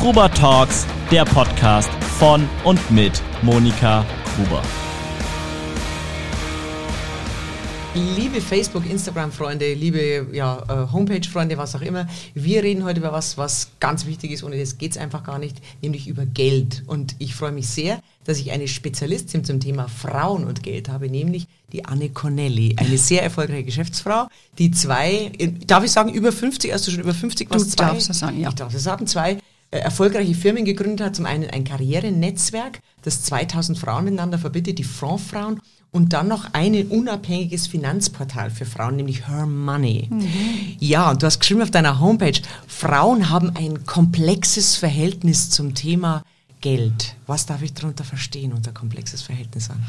Gruber Talks, der Podcast von und mit Monika Gruber. Liebe Facebook, Instagram-Freunde, liebe ja, äh, Homepage-Freunde, was auch immer, wir reden heute über was, was ganz wichtig ist, ohne das geht es einfach gar nicht, nämlich über Geld. Und ich freue mich sehr, dass ich eine Spezialistin zum Thema Frauen und Geld habe, nämlich die Anne Cornelli, eine sehr erfolgreiche Geschäftsfrau, die zwei, darf ich sagen, über 50, hast du schon über 50? Was, du zwei, darfst das sagen, ja. Ich darf das sagen, zwei äh, erfolgreiche Firmen gegründet hat. Zum einen ein Karrierenetzwerk, das 2000 Frauen miteinander verbindet, die Frontfrauen und dann noch ein unabhängiges Finanzportal für Frauen, nämlich Her Money. Mhm. Ja, und du hast geschrieben auf deiner Homepage, Frauen haben ein komplexes Verhältnis zum Thema Geld. Was darf ich darunter verstehen unter komplexes Verhältnis an?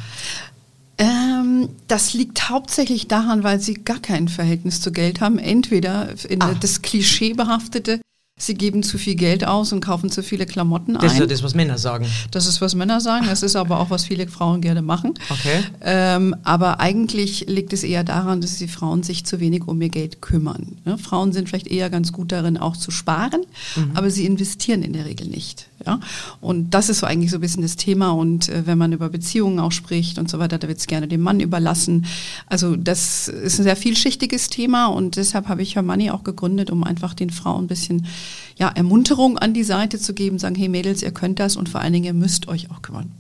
Ähm, das liegt hauptsächlich daran, weil sie gar kein Verhältnis zu Geld haben. Entweder in ah. das klischeebehaftete, sie geben zu viel Geld aus und kaufen zu viele Klamotten ein. Das ist ja das, was Männer sagen. Das ist, was Männer sagen. Das ist aber auch, was viele Frauen gerne machen. Okay. Ähm, aber eigentlich liegt es eher daran, dass die Frauen sich zu wenig um ihr Geld kümmern. Ja, Frauen sind vielleicht eher ganz gut darin, auch zu sparen, mhm. aber sie investieren in der Regel nicht. Ja? Und das ist so eigentlich so ein bisschen das Thema. Und äh, wenn man über Beziehungen auch spricht und so weiter, da wird es gerne dem Mann überlassen. Also das ist ein sehr vielschichtiges Thema und deshalb habe ich Her Money auch gegründet, um einfach den Frauen ein bisschen ja, Ermunterung an die Seite zu geben, sagen, hey Mädels, ihr könnt das und vor allen Dingen, ihr müsst euch auch kümmern.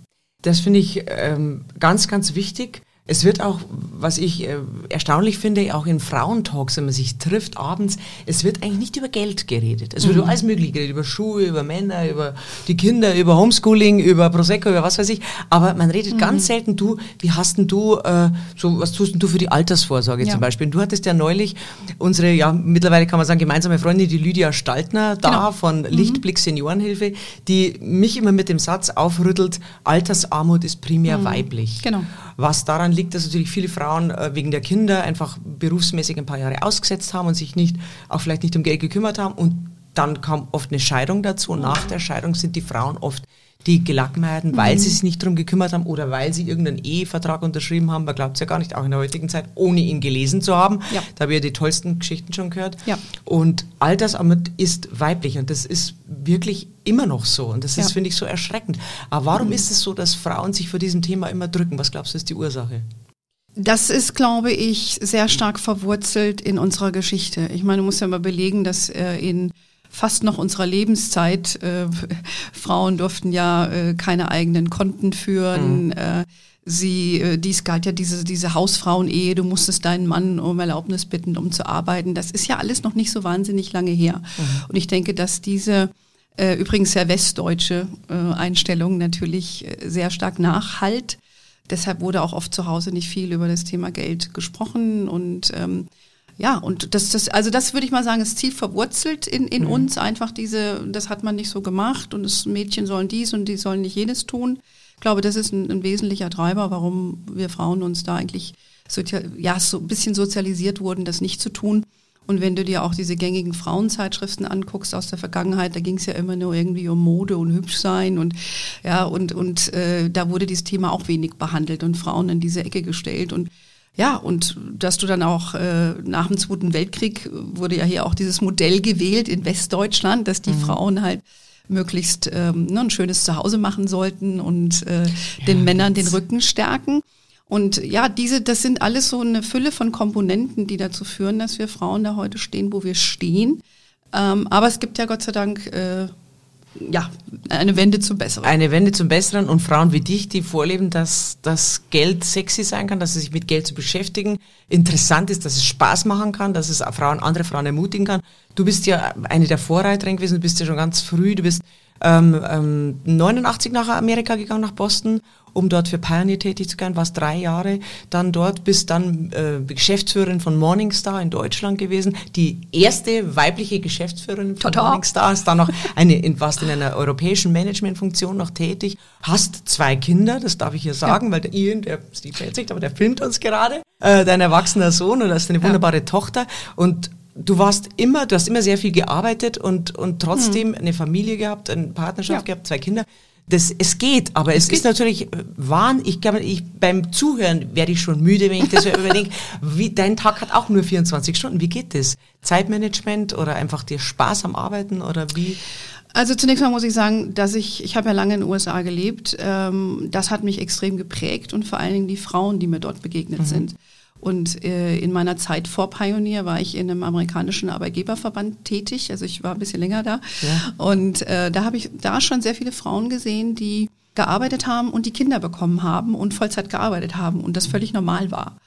Das finde ich ähm, ganz, ganz wichtig es wird auch, was ich äh, erstaunlich finde, auch in Frauentalks, wenn man sich trifft abends, es wird eigentlich nicht über Geld geredet. Es wird mhm. über alles Mögliche geredet, über Schuhe, über Männer, über die Kinder, über Homeschooling, über Prosecco, über was weiß ich. Aber man redet mhm. ganz selten, du, wie hast denn du, äh, so, was tust denn du für die Altersvorsorge ja. zum Beispiel? Und du hattest ja neulich unsere, ja, mittlerweile kann man sagen, gemeinsame Freundin, die Lydia Staltner, da genau. von mhm. Lichtblick Seniorenhilfe, die mich immer mit dem Satz aufrüttelt, Altersarmut ist primär mhm. weiblich. Genau. Was daran liegt, dass natürlich viele Frauen äh, wegen der Kinder einfach berufsmäßig ein paar Jahre ausgesetzt haben und sich nicht, auch vielleicht nicht um Geld gekümmert haben. Und dann kam oft eine Scheidung dazu. Und nach der Scheidung sind die Frauen oft die Gelackmeierten, weil mhm. sie sich nicht darum gekümmert haben oder weil sie irgendeinen Ehevertrag unterschrieben haben. Man glaubt es ja gar nicht, auch in der heutigen Zeit, ohne ihn gelesen zu haben. Ja. Da haben wir die tollsten Geschichten schon gehört. Ja. Und all das ist weiblich und das ist wirklich immer noch so. Und das ist, ja. finde ich, so erschreckend. Aber warum mhm. ist es so, dass Frauen sich vor diesem Thema immer drücken? Was glaubst du, ist die Ursache? Das ist, glaube ich, sehr stark verwurzelt in unserer Geschichte. Ich meine, du musst ja mal belegen, dass äh, in fast noch unserer Lebenszeit. Äh, Frauen durften ja äh, keine eigenen Konten führen. Mhm. Äh, sie, äh, dies galt ja diese, diese Hausfrauen-Ehe, du musstest deinen Mann um Erlaubnis bitten, um zu arbeiten. Das ist ja alles noch nicht so wahnsinnig lange her. Mhm. Und ich denke, dass diese äh, übrigens sehr westdeutsche äh, Einstellung natürlich äh, sehr stark nachhalt. Deshalb wurde auch oft zu Hause nicht viel über das Thema Geld gesprochen und ähm, ja, und das, das, also das würde ich mal sagen, ist tief verwurzelt in, in mhm. uns. Einfach diese, das hat man nicht so gemacht und das Mädchen sollen dies und die sollen nicht jenes tun. Ich glaube, das ist ein, ein wesentlicher Treiber, warum wir Frauen uns da eigentlich so, ja, so ein bisschen sozialisiert wurden, das nicht zu tun. Und wenn du dir auch diese gängigen Frauenzeitschriften anguckst aus der Vergangenheit, da ging es ja immer nur irgendwie um Mode und hübsch sein und ja und und äh, da wurde dieses Thema auch wenig behandelt und Frauen in diese Ecke gestellt und ja, und dass du dann auch äh, nach dem Zweiten Weltkrieg wurde ja hier auch dieses Modell gewählt in Westdeutschland, dass die mhm. Frauen halt möglichst ähm, ne, ein schönes Zuhause machen sollten und äh, ja, den Männern den Rücken stärken. Und ja, diese, das sind alles so eine Fülle von Komponenten, die dazu führen, dass wir Frauen da heute stehen, wo wir stehen. Ähm, aber es gibt ja Gott sei Dank äh, ja, eine Wende zum Besseren. Eine Wende zum Besseren und Frauen wie dich, die vorleben, dass das Geld sexy sein kann, dass sie sich mit Geld zu beschäftigen, interessant ist, dass es Spaß machen kann, dass es Frauen, andere Frauen ermutigen kann. Du bist ja eine der Vorreiterin gewesen, du bist ja schon ganz früh, du bist ähm, ähm, 89 nach Amerika gegangen, nach Boston, um dort für Pioneer tätig zu sein, warst drei Jahre dann dort, bist dann äh, Geschäftsführerin von Morningstar in Deutschland gewesen, die erste weibliche Geschäftsführerin von Total. Morningstar, hast dann noch eine, in, warst in einer europäischen Managementfunktion noch tätig, hast zwei Kinder, das darf ich hier sagen, ja. weil der Ian, der Steve nicht, aber der filmt uns gerade, äh, dein erwachsener Sohn und hast eine wunderbare ja. Tochter und du warst immer, du hast immer sehr viel gearbeitet und, und trotzdem mhm. eine Familie gehabt, eine Partnerschaft ja. gehabt, zwei Kinder. Das, es geht, aber es, es ist natürlich Wahn. Ich glaube, ich, beim Zuhören werde ich schon müde, wenn ich das überdenke. Wie, dein Tag hat auch nur 24 Stunden. Wie geht das? Zeitmanagement oder einfach dir Spaß am Arbeiten oder wie? Also zunächst mal muss ich sagen, dass ich, ich habe ja lange in den USA gelebt, ähm, das hat mich extrem geprägt und vor allen Dingen die Frauen, die mir dort begegnet mhm. sind. Und äh, in meiner Zeit vor Pioneer war ich in einem amerikanischen Arbeitgeberverband tätig, also ich war ein bisschen länger da. Ja. Und äh, da habe ich da schon sehr viele Frauen gesehen, die gearbeitet haben und die Kinder bekommen haben und Vollzeit gearbeitet haben und das völlig normal war.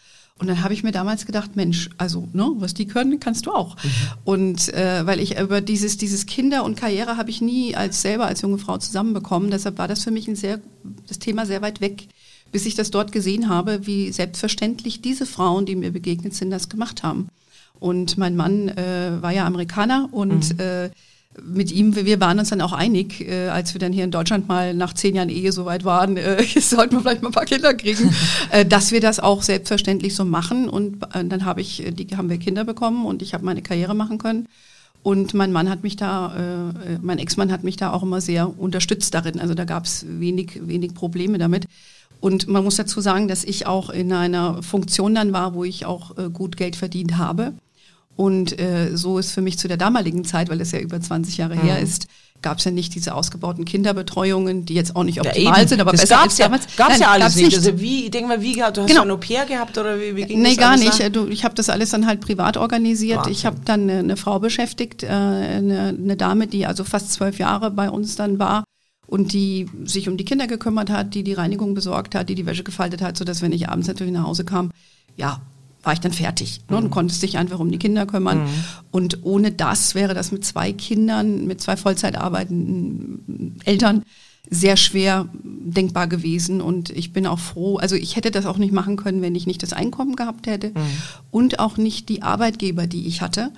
Und dann habe ich mir damals gedacht, Mensch, also ne, was die können, kannst du auch. Mhm. Und äh, weil ich über dieses dieses Kinder und Karriere habe ich nie als selber als junge Frau zusammenbekommen. Deshalb war das für mich ein sehr das Thema sehr weit weg, bis ich das dort gesehen habe, wie selbstverständlich diese Frauen, die mir begegnet sind, das gemacht haben. Und mein Mann äh, war ja Amerikaner und mhm. äh, mit ihm, wir waren uns dann auch einig, äh, als wir dann hier in Deutschland mal nach zehn Jahren Ehe so weit waren, äh, sollten wir vielleicht mal ein paar Kinder kriegen, äh, dass wir das auch selbstverständlich so machen. Und äh, dann habe ich, äh, die haben wir Kinder bekommen und ich habe meine Karriere machen können. Und mein Mann hat mich da, äh, mein Ex-Mann hat mich da auch immer sehr unterstützt darin. Also da gab es wenig, wenig Probleme damit. Und man muss dazu sagen, dass ich auch in einer Funktion dann war, wo ich auch äh, gut Geld verdient habe. Und äh, so ist für mich zu der damaligen Zeit, weil es ja über 20 Jahre mhm. her ist, gab es ja nicht diese ausgebauten Kinderbetreuungen, die jetzt auch nicht optimal ja, sind, aber das besser als ja, damals. Gab's Nein, ja alles nicht. nicht. Also wie, ich denke mal, wie, du hast genau. ein Au-pair gehabt oder wie, wie ging nee, das gar nicht. Du, ich habe das alles dann halt privat organisiert. Wahnsinn. Ich habe dann eine, eine, Frau beschäftigt, äh, eine, eine Dame, die also fast zwölf Jahre bei uns dann war und die sich um die Kinder gekümmert hat, die die Reinigung besorgt hat, die die Wäsche gefaltet hat, so dass wenn ich abends natürlich nach Hause kam, ja, war ich dann fertig. Ne? Und mhm. konntest dich einfach um die Kinder kümmern. Mhm. Und ohne das wäre das mit zwei Kindern, mit zwei Vollzeit arbeitenden Eltern sehr schwer denkbar gewesen. Und ich bin auch froh, also ich hätte das auch nicht machen können, wenn ich nicht das Einkommen gehabt hätte mhm. und auch nicht die Arbeitgeber, die ich hatte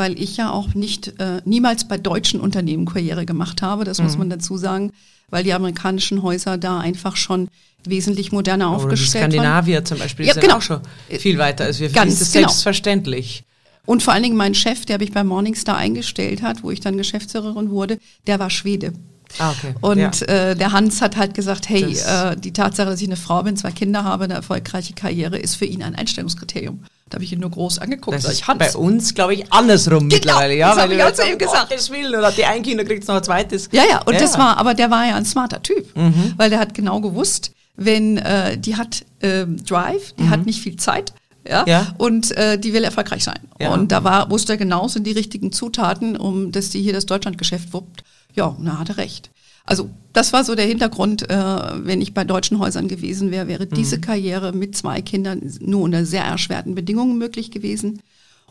weil ich ja auch nicht äh, niemals bei deutschen Unternehmen Karriere gemacht habe, das mhm. muss man dazu sagen, weil die amerikanischen Häuser da einfach schon wesentlich moderner Aber aufgestellt waren. Skandinavier zum Beispiel ja, sind genau. auch schon viel weiter als wir. Ganz ist genau. selbstverständlich. Und vor allen Dingen mein Chef, der mich bei Morningstar eingestellt hat, wo ich dann Geschäftsführerin wurde, der war Schwede. Ah, okay. Und ja. äh, der Hans hat halt gesagt, hey, äh, die Tatsache, dass ich eine Frau bin, zwei Kinder habe, eine erfolgreiche Karriere, ist für ihn ein Einstellungskriterium. Da habe ich ihn nur groß angeguckt. Das ist bei uns, glaube ich, andersrum genau, mittlerweile. Ja, das weil ich zu ihm gesagt. Gottes Willen, oder die ein Kind kriegt noch ein zweites. Ja, ja, und ja. das war, aber der war ja ein smarter Typ, mhm. weil der hat genau gewusst, wenn äh, die hat äh, Drive, die mhm. hat nicht viel Zeit. Ja, ja. und äh, die will erfolgreich sein. Ja. Und da war, wusste er genau, sind die richtigen Zutaten, um dass die hier das Deutschlandgeschäft wuppt. Ja, und da hat er recht. Also das war so der Hintergrund, äh, wenn ich bei deutschen Häusern gewesen wäre, wäre diese mhm. Karriere mit zwei Kindern nur unter sehr erschwerten Bedingungen möglich gewesen.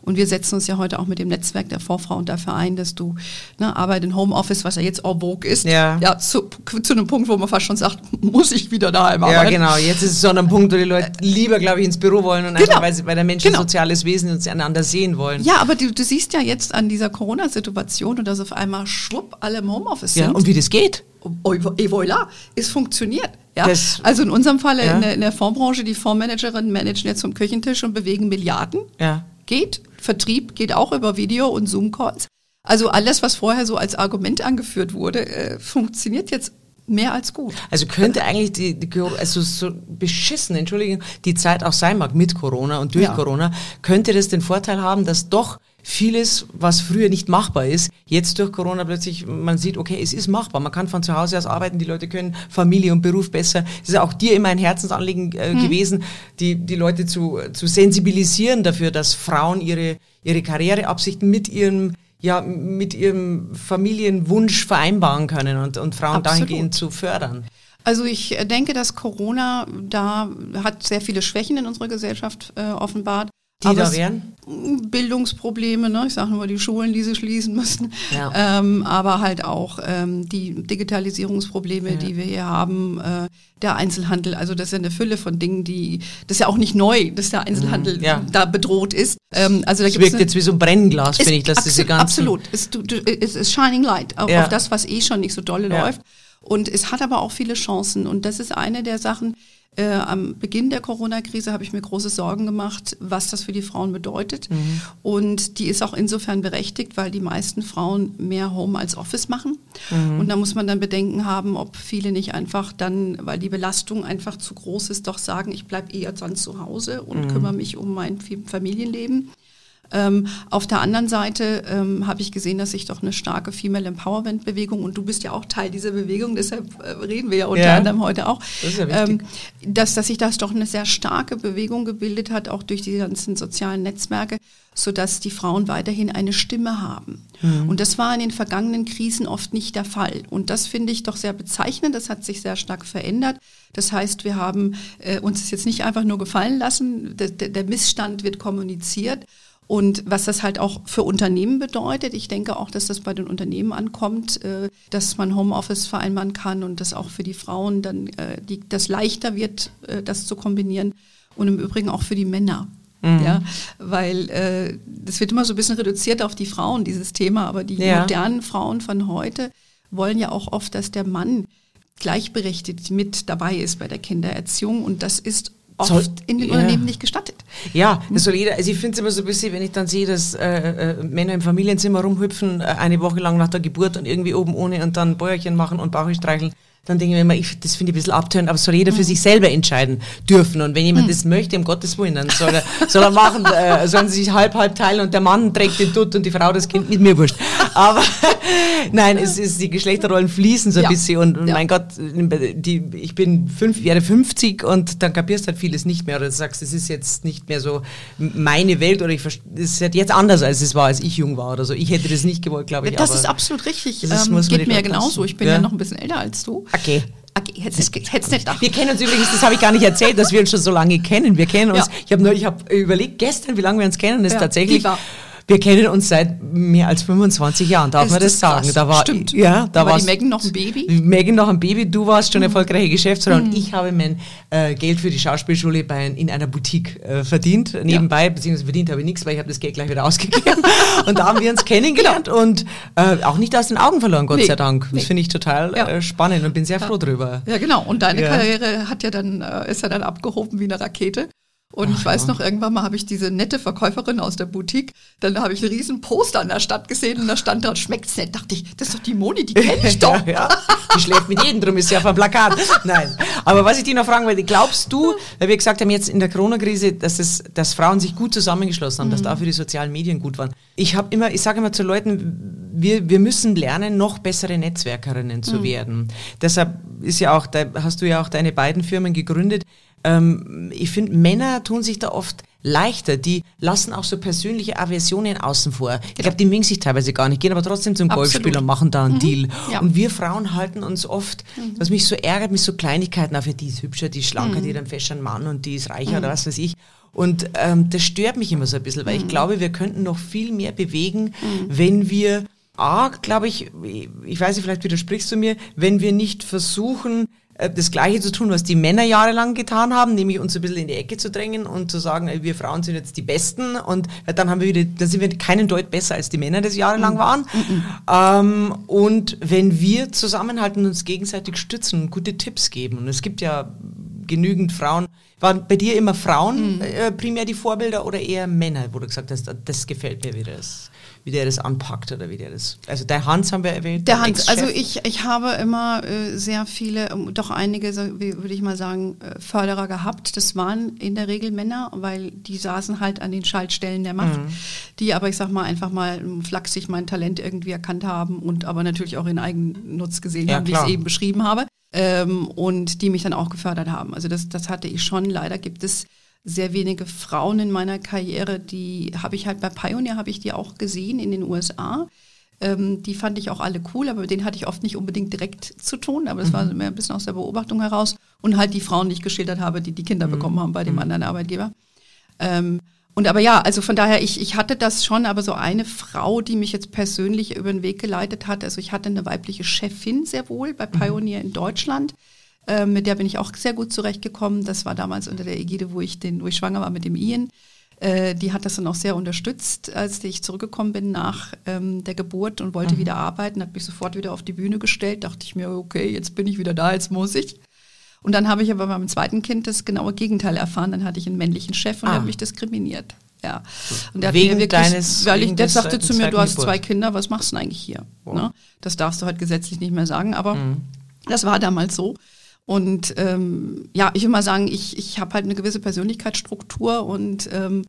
Und wir setzen uns ja heute auch mit dem Netzwerk der Vorfrauen dafür ein, dass du ne, Arbeit in Homeoffice, was ja jetzt en vogue ist, ja, ja zu, zu einem Punkt, wo man fast schon sagt, muss ich wieder daheim arbeiten. Ja, genau. Jetzt ist es so an einem Punkt, wo die Leute lieber, glaube ich, ins Büro wollen und genau. einfach, weil, sie, weil der Mensch genau. ein soziales Wesen und sie einander sehen wollen. Ja, aber du, du siehst ja jetzt an dieser Corona-Situation und dass auf einmal schwupp alle im Homeoffice sind. Ja, und wie das geht. Et voilà, es funktioniert. Ja? Das, also in unserem Fall ja. in, der, in der Fondsbranche, die Fondsmanagerinnen managen jetzt vom Küchentisch und bewegen Milliarden. Ja. Geht. Vertrieb geht auch über Video und Zoom-Calls. Also alles, was vorher so als Argument angeführt wurde, äh, funktioniert jetzt mehr als gut. Also könnte eigentlich die, die also so beschissen, Entschuldigung, die Zeit auch sein mag mit Corona und durch ja. Corona, könnte das den Vorteil haben, dass doch vieles, was früher nicht machbar ist, jetzt durch Corona plötzlich, man sieht, okay, es ist machbar. Man kann von zu Hause aus arbeiten, die Leute können Familie und Beruf besser. Es ist auch dir immer ein Herzensanliegen äh, mhm. gewesen, die, die Leute zu, zu sensibilisieren dafür, dass Frauen ihre, ihre Karriereabsichten mit ihrem ja, mit ihrem Familienwunsch vereinbaren können und, und Frauen Absolut. dahingehend zu fördern. Also ich denke, dass Corona da hat sehr viele Schwächen in unserer Gesellschaft äh, offenbart. Die Aber da wären? Bildungsprobleme, ne? ich sage nur die Schulen, die sie schließen müssen, ja. ähm, aber halt auch ähm, die Digitalisierungsprobleme, ja. die wir hier haben, äh, der Einzelhandel, also das ist ja eine Fülle von Dingen, die, das ist ja auch nicht neu, dass der Einzelhandel mhm, ja. da bedroht ist. Ähm, also da es wirkt jetzt wie so ein Brennglas, finde ich, dass absolut, diese ganzen... Absolut, es, es ist Shining Light auf, auf das, was eh schon nicht so dolle läuft. Und es hat aber auch viele Chancen und das ist eine der Sachen, äh, am Beginn der Corona-Krise habe ich mir große Sorgen gemacht, was das für die Frauen bedeutet. Mhm. Und die ist auch insofern berechtigt, weil die meisten Frauen mehr Home als Office machen. Mhm. Und da muss man dann Bedenken haben, ob viele nicht einfach dann, weil die Belastung einfach zu groß ist, doch sagen, ich bleibe eher dann zu Hause und mhm. kümmere mich um mein Familienleben. Ähm, auf der anderen Seite ähm, habe ich gesehen, dass sich doch eine starke Female Empowerment Bewegung und du bist ja auch Teil dieser Bewegung, deshalb äh, reden wir ja unter ja, anderem heute auch, das ist ja wichtig. Ähm, dass, dass sich das doch eine sehr starke Bewegung gebildet hat, auch durch die ganzen sozialen Netzwerke, sodass die Frauen weiterhin eine Stimme haben. Mhm. Und das war in den vergangenen Krisen oft nicht der Fall. Und das finde ich doch sehr bezeichnend. Das hat sich sehr stark verändert. Das heißt, wir haben äh, uns jetzt nicht einfach nur gefallen lassen. Der, der Missstand wird kommuniziert. Und was das halt auch für Unternehmen bedeutet, ich denke auch, dass das bei den Unternehmen ankommt, äh, dass man Homeoffice vereinbaren kann und dass auch für die Frauen dann äh, die, das leichter wird, äh, das zu kombinieren. Und im Übrigen auch für die Männer. Mhm. Ja, weil äh, das wird immer so ein bisschen reduziert auf die Frauen, dieses Thema, aber die ja. modernen Frauen von heute wollen ja auch oft, dass der Mann gleichberechtigt mit dabei ist bei der Kindererziehung und das ist oft soll, in den ja. Unternehmen nicht gestattet. Ja, das soll jeder, also ich finde es immer so ein bisschen, wenn ich dann sehe, dass äh, äh, Männer im Familienzimmer rumhüpfen, äh, eine Woche lang nach der Geburt und irgendwie oben ohne und dann Bäuerchen machen und Bauch streicheln dann denke ich mir immer, ich, das finde ich ein bisschen abtörend, aber soll jeder für mhm. sich selber entscheiden dürfen. Und wenn jemand mhm. das möchte, um Gottes Willen, dann soll er, soll er machen, äh, sollen sie sich halb, halb teilen und der Mann trägt den Dutt und die Frau das Kind, mit mir wurscht. Aber nein, es ist, die Geschlechterrollen fließen so ein ja. bisschen und, und ja. mein Gott, die, ich bin fünf, werde 50 und dann kapierst halt vieles nicht mehr oder du sagst, es ist jetzt nicht mehr so meine Welt oder ich, es ist halt jetzt anders, als es war, als ich jung war oder so. Ich hätte das nicht gewollt, glaube ich. Das ist absolut richtig. Das ähm, geht mir ja genauso. Ich bin ja. ja noch ein bisschen älter als du. Okay. Okay, hätte es nicht gedacht. Wir kennen uns übrigens, das habe ich gar nicht erzählt, dass wir uns schon so lange kennen. Wir kennen uns, ja. ich habe nur, ich habe überlegt gestern, wie lange wir uns kennen, das ja, ist tatsächlich wir kennen uns seit mehr als 25 Jahren, darf ist man das, das sagen? Da war, Stimmt. Ja, da, war die Megan noch ein Baby? Megan noch ein Baby, du warst schon mhm. erfolgreiche Geschäftsfrau mhm. und ich habe mein äh, Geld für die Schauspielschule bei, in einer Boutique äh, verdient, nebenbei, ja. beziehungsweise verdient habe ich nichts, weil ich habe das Geld gleich wieder ausgegeben. und da haben wir uns kennengelernt genau. und äh, auch nicht aus den Augen verloren, Gott nee. sei Dank. Das nee. finde ich total ja. äh, spannend und bin sehr froh drüber. Ja, genau. Und deine Karriere hat ja dann, äh, ist ja dann abgehoben wie eine Rakete. Und Ach, ich weiß ja. noch, irgendwann mal habe ich diese nette Verkäuferin aus der Boutique, dann habe ich einen riesen Poster an der Stadt gesehen und da stand da, schmeckt's nicht. Dachte ich, das ist doch die Moni, die kenne ich doch. ja, Die schläft mit jedem, drum ist ja auf dem Plakat. Nein. Aber was ich dir noch fragen wollte, glaubst du, weil wir gesagt haben jetzt in der Corona-Krise, dass, es, dass Frauen sich gut zusammengeschlossen haben, mhm. dass dafür die sozialen Medien gut waren. Ich habe immer, ich sage immer zu Leuten, wir, wir müssen lernen, noch bessere Netzwerkerinnen zu mhm. werden. Deshalb ist ja auch, da hast du ja auch deine beiden Firmen gegründet ähm, ich finde, Männer tun sich da oft leichter. Die lassen auch so persönliche Aversionen außen vor. Ich glaube, die mögen sich teilweise gar nicht, gehen aber trotzdem zum Golfspiel und machen da einen mhm. Deal. Ja. Und wir Frauen halten uns oft, mhm. was mich so ärgert, mit so Kleinigkeiten auf, ja, die ist hübscher, die ist schlanker, mhm. die hat einen festen Mann und die ist reicher oder mhm. was weiß ich. Und ähm, das stört mich immer so ein bisschen, weil ich mhm. glaube, wir könnten noch viel mehr bewegen, mhm. wenn wir A, glaube ich, ich weiß nicht, vielleicht widersprichst du mir, wenn wir nicht versuchen, äh, das Gleiche zu tun, was die Männer jahrelang getan haben, nämlich uns ein bisschen in die Ecke zu drängen und zu sagen, wir Frauen sind jetzt die Besten und dann haben wir wieder, dann sind wir keinen Deut besser als die Männer das jahrelang mhm. waren. Mhm. Ähm, und wenn wir zusammenhalten und uns gegenseitig stützen und gute Tipps geben, und es gibt ja genügend Frauen, waren bei dir immer Frauen mhm. äh, primär die Vorbilder oder eher Männer, wo du gesagt hast, das gefällt mir wieder. Das wie der das anpackt oder wie der das. Also der Hans haben wir erwähnt. Der Hans, also ich, ich habe immer äh, sehr viele, ähm, doch einige, würde ich mal sagen, äh, Förderer gehabt. Das waren in der Regel Männer, weil die saßen halt an den Schaltstellen der Macht, mhm. die aber ich sag mal einfach mal ähm, flachsig mein Talent irgendwie erkannt haben und aber natürlich auch in Eigennutz gesehen ja, haben, klar. wie ich es eben beschrieben habe. Ähm, und die mich dann auch gefördert haben. Also das, das hatte ich schon. Leider gibt es sehr wenige Frauen in meiner Karriere, die habe ich halt bei Pioneer, habe ich die auch gesehen in den USA. Ähm, die fand ich auch alle cool, aber mit denen hatte ich oft nicht unbedingt direkt zu tun, aber das mhm. war mehr ein bisschen aus der Beobachtung heraus. Und halt die Frauen, die ich geschildert habe, die die Kinder mhm. bekommen haben bei dem mhm. anderen Arbeitgeber. Ähm, und aber ja, also von daher, ich, ich hatte das schon, aber so eine Frau, die mich jetzt persönlich über den Weg geleitet hat, also ich hatte eine weibliche Chefin sehr wohl bei mhm. Pioneer in Deutschland, äh, mit der bin ich auch sehr gut zurechtgekommen. Das war damals unter der Ägide, wo ich, den, wo ich schwanger war mit dem Ian. Äh, die hat das dann auch sehr unterstützt, als ich zurückgekommen bin nach ähm, der Geburt und wollte mhm. wieder arbeiten, hat mich sofort wieder auf die Bühne gestellt. Dachte ich mir, okay, jetzt bin ich wieder da, jetzt muss ich. Und dann habe ich aber beim zweiten Kind das genaue Gegenteil erfahren. Dann hatte ich einen männlichen Chef und ah. der hat mich diskriminiert. Ja. Und der wegen hat mir wirklich, deines, weil ich, der sagte zu mir, du hast zwei Kinder, was machst du denn eigentlich hier? Wow. Ne? Das darfst du halt gesetzlich nicht mehr sagen, aber mhm. das war damals so. Und ähm, ja, ich will mal sagen, ich, ich habe halt eine gewisse Persönlichkeitsstruktur und ähm,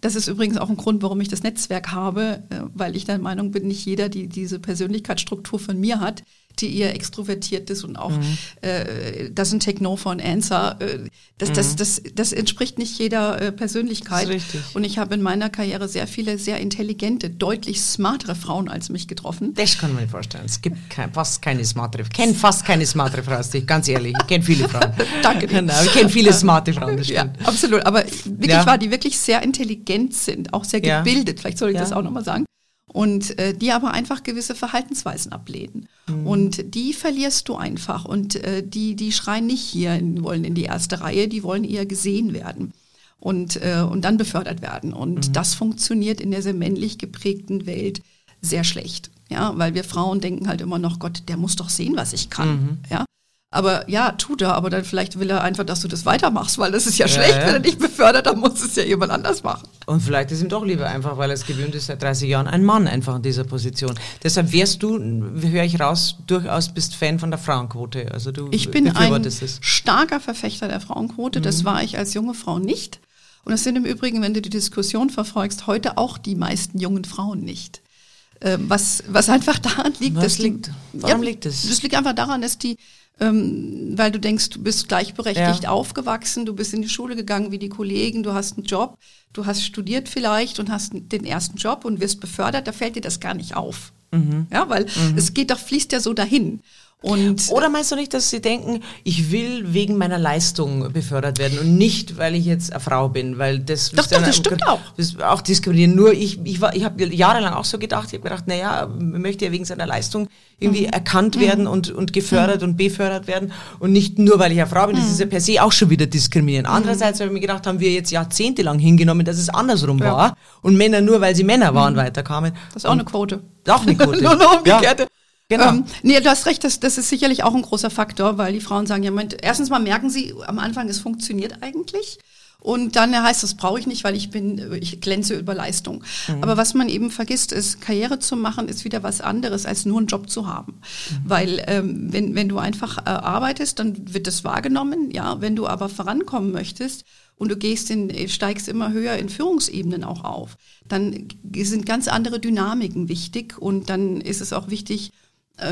Das ist übrigens auch ein Grund, warum ich das Netzwerk habe, äh, weil ich der Meinung bin, nicht jeder, die diese Persönlichkeitsstruktur von mir hat, die eher extrovertiert ist und auch mhm. äh, doesn't take no for an answer. Äh, das, mhm. das, das, das entspricht nicht jeder äh, Persönlichkeit. richtig. Und ich habe in meiner Karriere sehr viele sehr intelligente, deutlich smartere Frauen als mich getroffen. Das kann man mir vorstellen. Es gibt kein, fast keine smartere Ich kenne fast keine smarte Frau, ganz ehrlich. Ich kenne viele Frauen. Danke dir. Genau, ich kenne viele smarte Frauen, das stimmt. Ja, absolut. Aber wirklich ja. war, die wirklich sehr intelligent sind, auch sehr gebildet. Ja. Vielleicht soll ich das auch nochmal sagen und äh, die aber einfach gewisse Verhaltensweisen ablehnen. Mhm. Und die verlierst du einfach und äh, die, die schreien nicht hier, wollen in die erste Reihe, die wollen eher gesehen werden und, äh, und dann befördert werden. Und mhm. das funktioniert in der sehr männlich geprägten Welt sehr schlecht. Ja, weil wir Frauen denken halt immer noch, Gott, der muss doch sehen, was ich kann. Mhm. Ja, aber ja, tut er, aber dann vielleicht will er einfach, dass du das weitermachst, weil das ist ja, ja schlecht, ja. wenn er dich befördert, dann muss es ja jemand anders machen. Und vielleicht ist ihm doch lieber einfach, weil er es gewöhnt ist, seit 30 Jahren ein Mann einfach in dieser Position. Deshalb wärst du, höre ich raus, durchaus bist Fan von der Frauenquote. Also du ich bin ein es. starker Verfechter der Frauenquote, mhm. das war ich als junge Frau nicht. Und das sind im Übrigen, wenn du die Diskussion verfolgst, heute auch die meisten jungen Frauen nicht. Ähm, was, was einfach daran liegt, was das liegt, warum ja, liegt das? Das liegt einfach daran, dass die ähm, weil du denkst, du bist gleichberechtigt ja. aufgewachsen, du bist in die Schule gegangen wie die Kollegen, du hast einen Job, du hast studiert vielleicht und hast den ersten Job und wirst befördert, da fällt dir das gar nicht auf. Mhm. Ja, weil mhm. es geht doch, fließt ja so dahin. Und Oder meinst du nicht, dass sie denken, ich will wegen meiner Leistung befördert werden und nicht, weil ich jetzt eine Frau bin, weil das doch, doch, das stimmt auch. Das auch diskriminieren. Nur ich, ich, war, ich habe jahrelang auch so gedacht, ich habe gedacht, naja, man möchte ja wegen seiner Leistung irgendwie mhm. erkannt werden mhm. und, und gefördert mhm. und befördert werden und nicht nur, weil ich eine Frau bin. Das mhm. ist ja per se auch schon wieder diskriminierend. Mhm. Andererseits habe ich mir gedacht, haben wir jetzt jahrzehntelang hingenommen, dass es andersrum ja. war und Männer nur, weil sie Männer waren, mhm. weiterkamen. Das ist auch und eine Quote. Auch eine Quote. nur eine umgekehrte. Ja. Genau. Ähm, nee, du hast recht, das, das ist sicherlich auch ein großer Faktor, weil die Frauen sagen, ja, Moment, erstens mal merken sie am Anfang, es funktioniert eigentlich. Und dann heißt das brauche ich nicht, weil ich bin, ich glänze über Leistung. Mhm. Aber was man eben vergisst, ist, Karriere zu machen, ist wieder was anderes, als nur einen Job zu haben. Mhm. Weil ähm, wenn, wenn du einfach äh, arbeitest, dann wird das wahrgenommen. Ja, wenn du aber vorankommen möchtest und du gehst in, steigst immer höher in Führungsebenen auch auf, dann sind ganz andere Dynamiken wichtig und dann ist es auch wichtig, äh,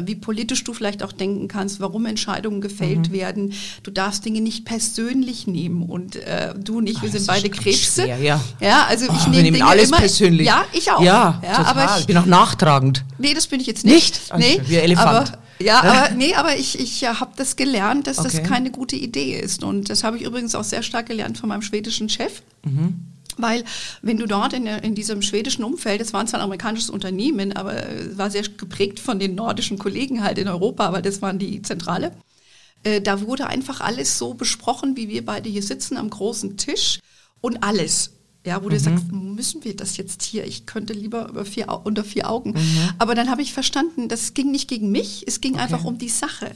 wie politisch du vielleicht auch denken kannst, warum Entscheidungen gefällt mhm. werden. Du darfst Dinge nicht persönlich nehmen und äh, du nicht, wir sind beide Krebse. Schwer, ja. ja, also ich oh, nehme Dinge alles immer, persönlich. Ja, ich auch. Ja, ja total. aber ich, ich bin auch nachtragend. Nee, das bin ich jetzt nicht. Nicht? Nee, wie Elefant. Aber, ja, aber nee, aber ich, ich habe das gelernt, dass okay. das keine gute Idee ist und das habe ich übrigens auch sehr stark gelernt von meinem schwedischen Chef. Mhm weil wenn du dort in, in diesem schwedischen Umfeld, es war zwar ein amerikanisches Unternehmen, aber es war sehr geprägt von den nordischen Kollegen halt in Europa, aber das waren die Zentrale. Äh, da wurde einfach alles so besprochen, wie wir beide hier sitzen am großen Tisch und alles. Ja, wo mhm. du sagst, müssen wir das jetzt hier? Ich könnte lieber vier, unter vier Augen. Mhm. Aber dann habe ich verstanden, das ging nicht gegen mich, es ging okay. einfach um die Sache.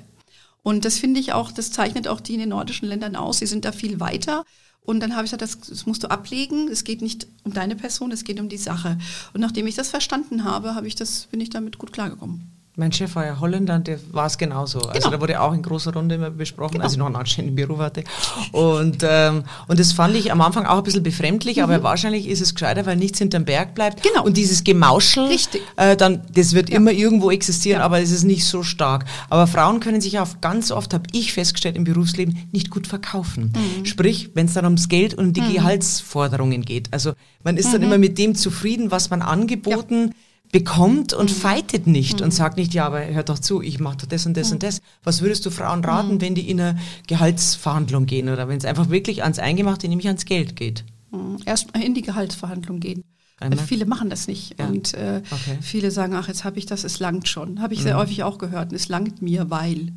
Und das finde ich auch, das zeichnet auch die in den nordischen Ländern aus. Sie sind da viel weiter. Und dann habe ich gesagt, das, das, musst du ablegen. Es geht nicht um deine Person, es geht um die Sache. Und nachdem ich das verstanden habe, habe ich das, bin ich damit gut klargekommen. Mein Chef war ja Holländer, der war es genauso. Also genau. Also da wurde auch in großer Runde immer besprochen, genau. als ich noch einen anständigen Beruf hatte. Und, ähm, und das fand ich am Anfang auch ein bisschen befremdlich, mhm. aber wahrscheinlich ist es gescheiter, weil nichts hinterm Berg bleibt. Genau. Und dieses Gemauschel, Richtig. Äh, dann, das wird ja. immer irgendwo existieren, ja. aber es ist nicht so stark. Aber Frauen können sich auch ganz oft, habe ich festgestellt im Berufsleben, nicht gut verkaufen. Mhm. Sprich, wenn es dann ums Geld und die mhm. Gehaltsforderungen geht. Also man ist dann mhm. immer mit dem zufrieden, was man angeboten ja bekommt und mhm. fightet nicht mhm. und sagt nicht, ja, aber hör doch zu, ich mache das und das mhm. und das. Was würdest du Frauen raten, mhm. wenn die in eine Gehaltsverhandlung gehen oder wenn es einfach wirklich ans Eingemachte, nämlich ans Geld geht? Mhm. Erstmal in die Gehaltsverhandlung gehen. Einmal? Viele machen das nicht. Ja. Und äh, okay. viele sagen, ach, jetzt habe ich das, es langt schon. Habe ich sehr mhm. häufig auch gehört. Es langt mir, weil.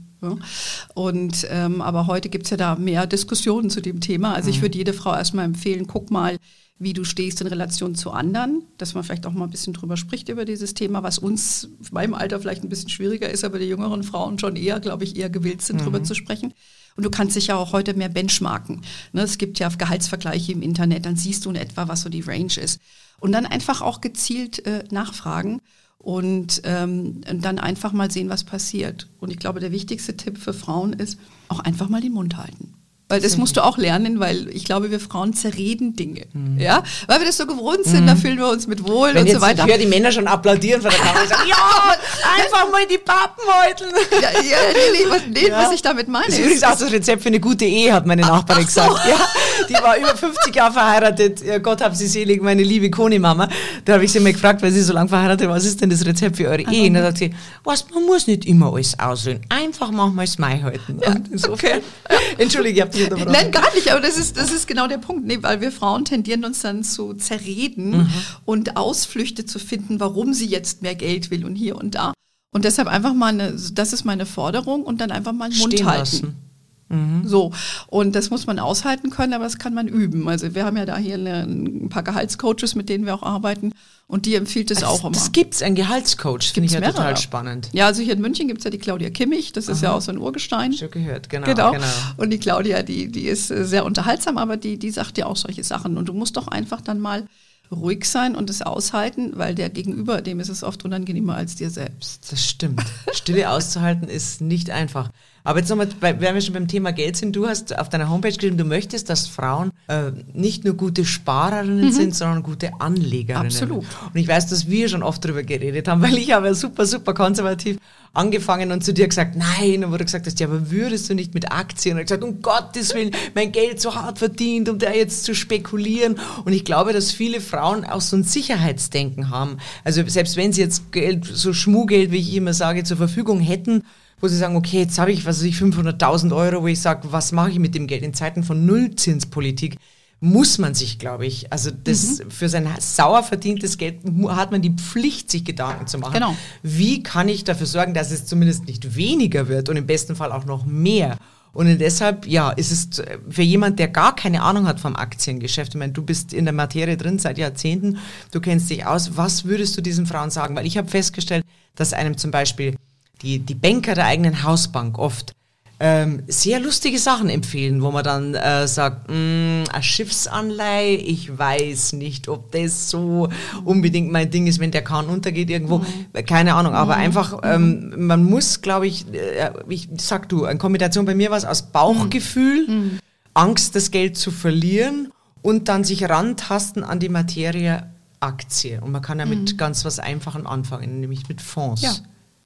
Und ähm, aber heute gibt's ja da mehr Diskussionen zu dem Thema. Also ich würde jede Frau erstmal empfehlen, guck mal, wie du stehst in Relation zu anderen, dass man vielleicht auch mal ein bisschen drüber spricht über dieses Thema, was uns in meinem Alter vielleicht ein bisschen schwieriger ist, aber die jüngeren Frauen schon eher, glaube ich, eher gewillt sind, mhm. drüber zu sprechen. Und du kannst dich ja auch heute mehr benchmarken. Ne, es gibt ja Gehaltsvergleiche im Internet, dann siehst du in etwa, was so die Range ist. Und dann einfach auch gezielt äh, nachfragen und ähm, dann einfach mal sehen, was passiert. Und ich glaube, der wichtigste Tipp für Frauen ist, auch einfach mal den Mund halten. Weil das musst du auch lernen, weil ich glaube, wir Frauen zerreden Dinge. Mhm. Ja, weil wir das so gewohnt sind, mhm. da fühlen wir uns mit wohl Wenn und so weiter. Ich höre die Männer schon applaudieren vor der Kamera und sagen, ja, einfach mal die Pappen heuteln. Ja, ja, nee, was, nee, ja. was ich damit meine. Das ist auch das Rezept für eine gute Ehe, hat meine Nachbarin gesagt. So. Ja, die war über 50 Jahre verheiratet. Ja, Gott hab sie selig, meine liebe Koni-Mama. Da habe ich sie mal gefragt, weil sie so lange verheiratet was ist denn das Rezept für eure Ehe? Und dann sagt sie, was, man muss nicht immer alles ausrühren. Einfach manchmal Mai halten. Ja, okay. Entschuldige, ich habe dich unterbrochen. Nein, gar nicht, aber das ist, das ist genau der Punkt, nee, weil wir Frauen tendieren uns dann zu zerreden mhm. und Ausflüchte zu finden, warum sie jetzt mehr Geld will und hier und da. Und deshalb einfach mal eine, das ist meine Forderung und dann einfach mal Mund Stehen halten. Lassen. Mhm. So. Und das muss man aushalten können, aber das kann man üben. Also wir haben ja da hier eine, ein paar Gehaltscoaches, mit denen wir auch arbeiten. Und die empfiehlt es also auch immer. Das gibt's ein Gehaltscoach, finde ich ja mehrere. total spannend. Ja, also hier in München gibt's ja die Claudia Kimmich, das Aha. ist ja auch so ein Urgestein. Schon gehört, genau, genau. genau. Und die Claudia, die, die ist sehr unterhaltsam, aber die, die sagt ja auch solche Sachen. Und du musst doch einfach dann mal ruhig sein und es aushalten, weil der Gegenüber, dem ist es oft unangenehmer als dir selbst. Das stimmt. Stille auszuhalten ist nicht einfach. Aber jetzt nochmal, wenn wir schon beim Thema Geld sind, du hast auf deiner Homepage geschrieben, du möchtest, dass Frauen äh, nicht nur gute Sparerinnen mhm. sind, sondern gute Anlegerinnen. Absolut. Und ich weiß, dass wir schon oft darüber geredet haben, weil ich habe ja super, super konservativ angefangen und zu dir gesagt, nein, und wo du gesagt hast, ja, aber würdest du nicht mit Aktien? Und ich gesagt, um Gottes Willen, mein Geld so hart verdient, um da jetzt zu spekulieren. Und ich glaube, dass viele Frauen auch so ein Sicherheitsdenken haben. Also selbst wenn sie jetzt Geld, so Schmuggeld, wie ich immer sage, zur Verfügung hätten, wo sie sagen, okay, jetzt habe ich, was weiß ich, 500.000 Euro, wo ich sage, was mache ich mit dem Geld? In Zeiten von Nullzinspolitik muss man sich, glaube ich, also das mhm. für sein sauer verdientes Geld hat man die Pflicht, sich Gedanken zu machen. Genau. Wie kann ich dafür sorgen, dass es zumindest nicht weniger wird und im besten Fall auch noch mehr? Und deshalb, ja, ist es für jemand, der gar keine Ahnung hat vom Aktiengeschäft, ich meine, du bist in der Materie drin seit Jahrzehnten, du kennst dich aus, was würdest du diesen Frauen sagen? Weil ich habe festgestellt, dass einem zum Beispiel die, die Banker der eigenen Hausbank oft ähm, sehr lustige Sachen empfehlen, wo man dann äh, sagt, mm, eine Schiffsanleihe, ich weiß nicht, ob das so unbedingt mein Ding ist, wenn der Kahn untergeht irgendwo, mhm. keine Ahnung, aber mhm. einfach, ähm, man muss, glaube ich, äh, ich sag du, eine Kombination bei mir war es aus Bauchgefühl, mhm. mhm. Angst, das Geld zu verlieren und dann sich rantasten an die Materie Aktie. Und man kann ja mit mhm. ganz was Einfachem anfangen, nämlich mit Fonds. Ja.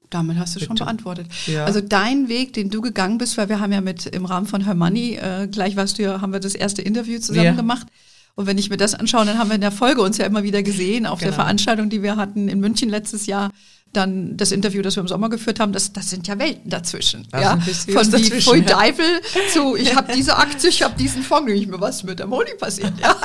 Damit hast du Bitte. schon beantwortet. Ja. Also dein Weg, den du gegangen bist, weil wir haben ja mit im Rahmen von Her Money, äh, gleich warst du ja, haben wir das erste Interview zusammen ja. gemacht. Und wenn ich mir das anschaue, dann haben wir in der Folge uns ja immer wieder gesehen auf genau. der Veranstaltung, die wir hatten in München letztes Jahr. Dann das Interview, das wir im Sommer geführt haben, das, das sind ja Welten dazwischen. Das ja? Von wie Pfui ja. Teufel zu, ich habe diese Aktie, ich habe diesen Fonds, ich mir was mit der Moni passiert. Ja.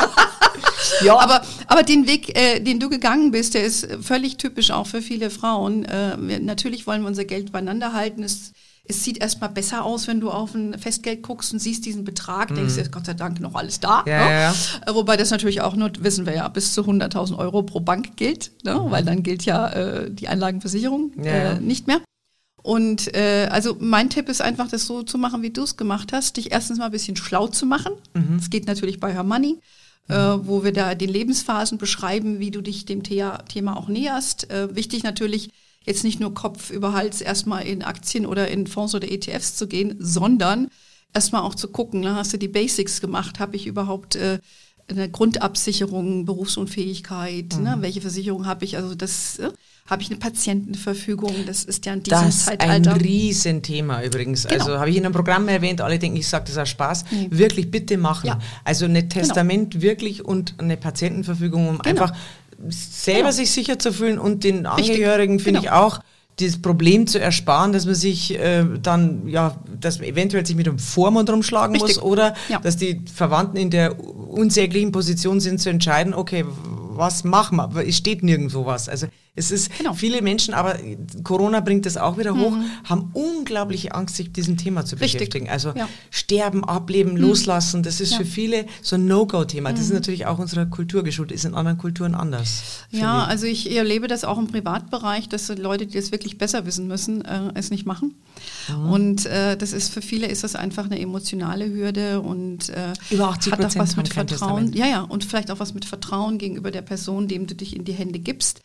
ja. Aber, aber den Weg, äh, den du gegangen bist, der ist völlig typisch auch für viele Frauen. Äh, wir, natürlich wollen wir unser Geld beieinander halten. Es, es sieht erstmal besser aus, wenn du auf ein Festgeld guckst und siehst diesen Betrag, mhm. denkst du, Gott sei Dank noch alles da. Ja, ne? ja. Äh, wobei das natürlich auch nur, wissen wir ja, bis zu 100.000 Euro pro Bank gilt, ne? Mhm. weil dann gilt ja äh, die Einlagenversicherung ja, äh, nicht mehr. Und äh, also mein Tipp ist einfach, das so zu machen, wie du es gemacht hast, dich erstens mal ein bisschen schlau zu machen. Mhm. Das geht natürlich bei Her Money äh, wo wir da den Lebensphasen beschreiben, wie du dich dem Thema auch näherst. Äh, wichtig natürlich, jetzt nicht nur Kopf über Hals erstmal in Aktien oder in Fonds oder ETFs zu gehen, sondern erstmal auch zu gucken, ne, hast du die Basics gemacht, habe ich überhaupt äh, eine Grundabsicherung, Berufsunfähigkeit, ne, mhm. ne, welche Versicherung habe ich, also das äh, habe ich eine Patientenverfügung, das ist ja in diesem das Zeitalter. Ein Riesenthema übrigens. Genau. Also habe ich in einem Programm erwähnt, alle denken, ich sage das aus Spaß. Nee. Wirklich bitte machen. Ja. Also ein Testament genau. wirklich und eine Patientenverfügung, um genau. einfach selber genau. sich sicher zu fühlen und den Angehörigen finde genau. ich auch das Problem zu ersparen, dass man sich äh, dann, ja, dass man eventuell sich mit dem Vormund rumschlagen Richtig. muss oder ja. dass die Verwandten in der unsäglichen Position sind zu entscheiden, okay, was machen wir? Es steht nirgendwo was. Also es ist genau. viele Menschen, aber Corona bringt das auch wieder hoch, mhm. haben unglaubliche Angst, sich mit diesem Thema zu Richtig. beschäftigen. Also ja. sterben, ableben, mhm. loslassen, das ist ja. für viele so ein No-Go-Thema. Mhm. Das ist mhm. natürlich auch unserer Kultur geschuldet, ist in anderen Kulturen anders. Ja, also ich erlebe das auch im Privatbereich, dass Leute, die das wirklich besser wissen müssen, äh, es nicht machen. Mhm. Und äh, das ist für viele ist das einfach eine emotionale Hürde und äh, Über 80 hat auch was mit Vertrauen. Ja, ja, und vielleicht auch was mit Vertrauen gegenüber der Person, dem du dich in die Hände gibst.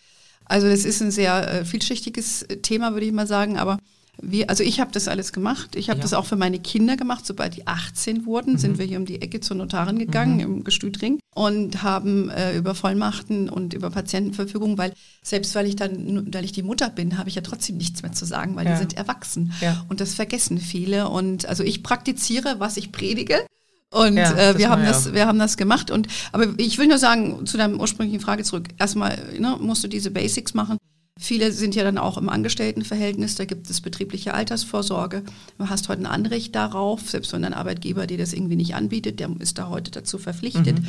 Also das ist ein sehr äh, vielschichtiges Thema, würde ich mal sagen, aber Wir, also ich habe das alles gemacht. Ich habe Ja. das auch für meine Kinder gemacht. Sobald die 18 wurden, sind Mhm. wir hier um die Ecke zur Notarin gegangen im Gestütring und haben äh, über Vollmachten und über Patientenverfügung, weil selbst weil ich dann, weil ich die Mutter bin, habe ich ja trotzdem nichts mehr zu sagen, weil Ja. die sind erwachsen. Ja. Und das vergessen viele. Und also ich praktiziere, was ich predige. Und Ja, äh, wir haben ja das, wir haben das gemacht. Und aber ich will nur sagen zu deiner ursprünglichen Frage zurück. Erstmal ne, musst du diese Basics machen. Viele sind ja dann auch im Angestelltenverhältnis. Da gibt es betriebliche Altersvorsorge. Du hast heute ein Anrecht darauf, selbst wenn ein Arbeitgeber dir das irgendwie nicht anbietet, der ist da heute dazu verpflichtet. Mhm.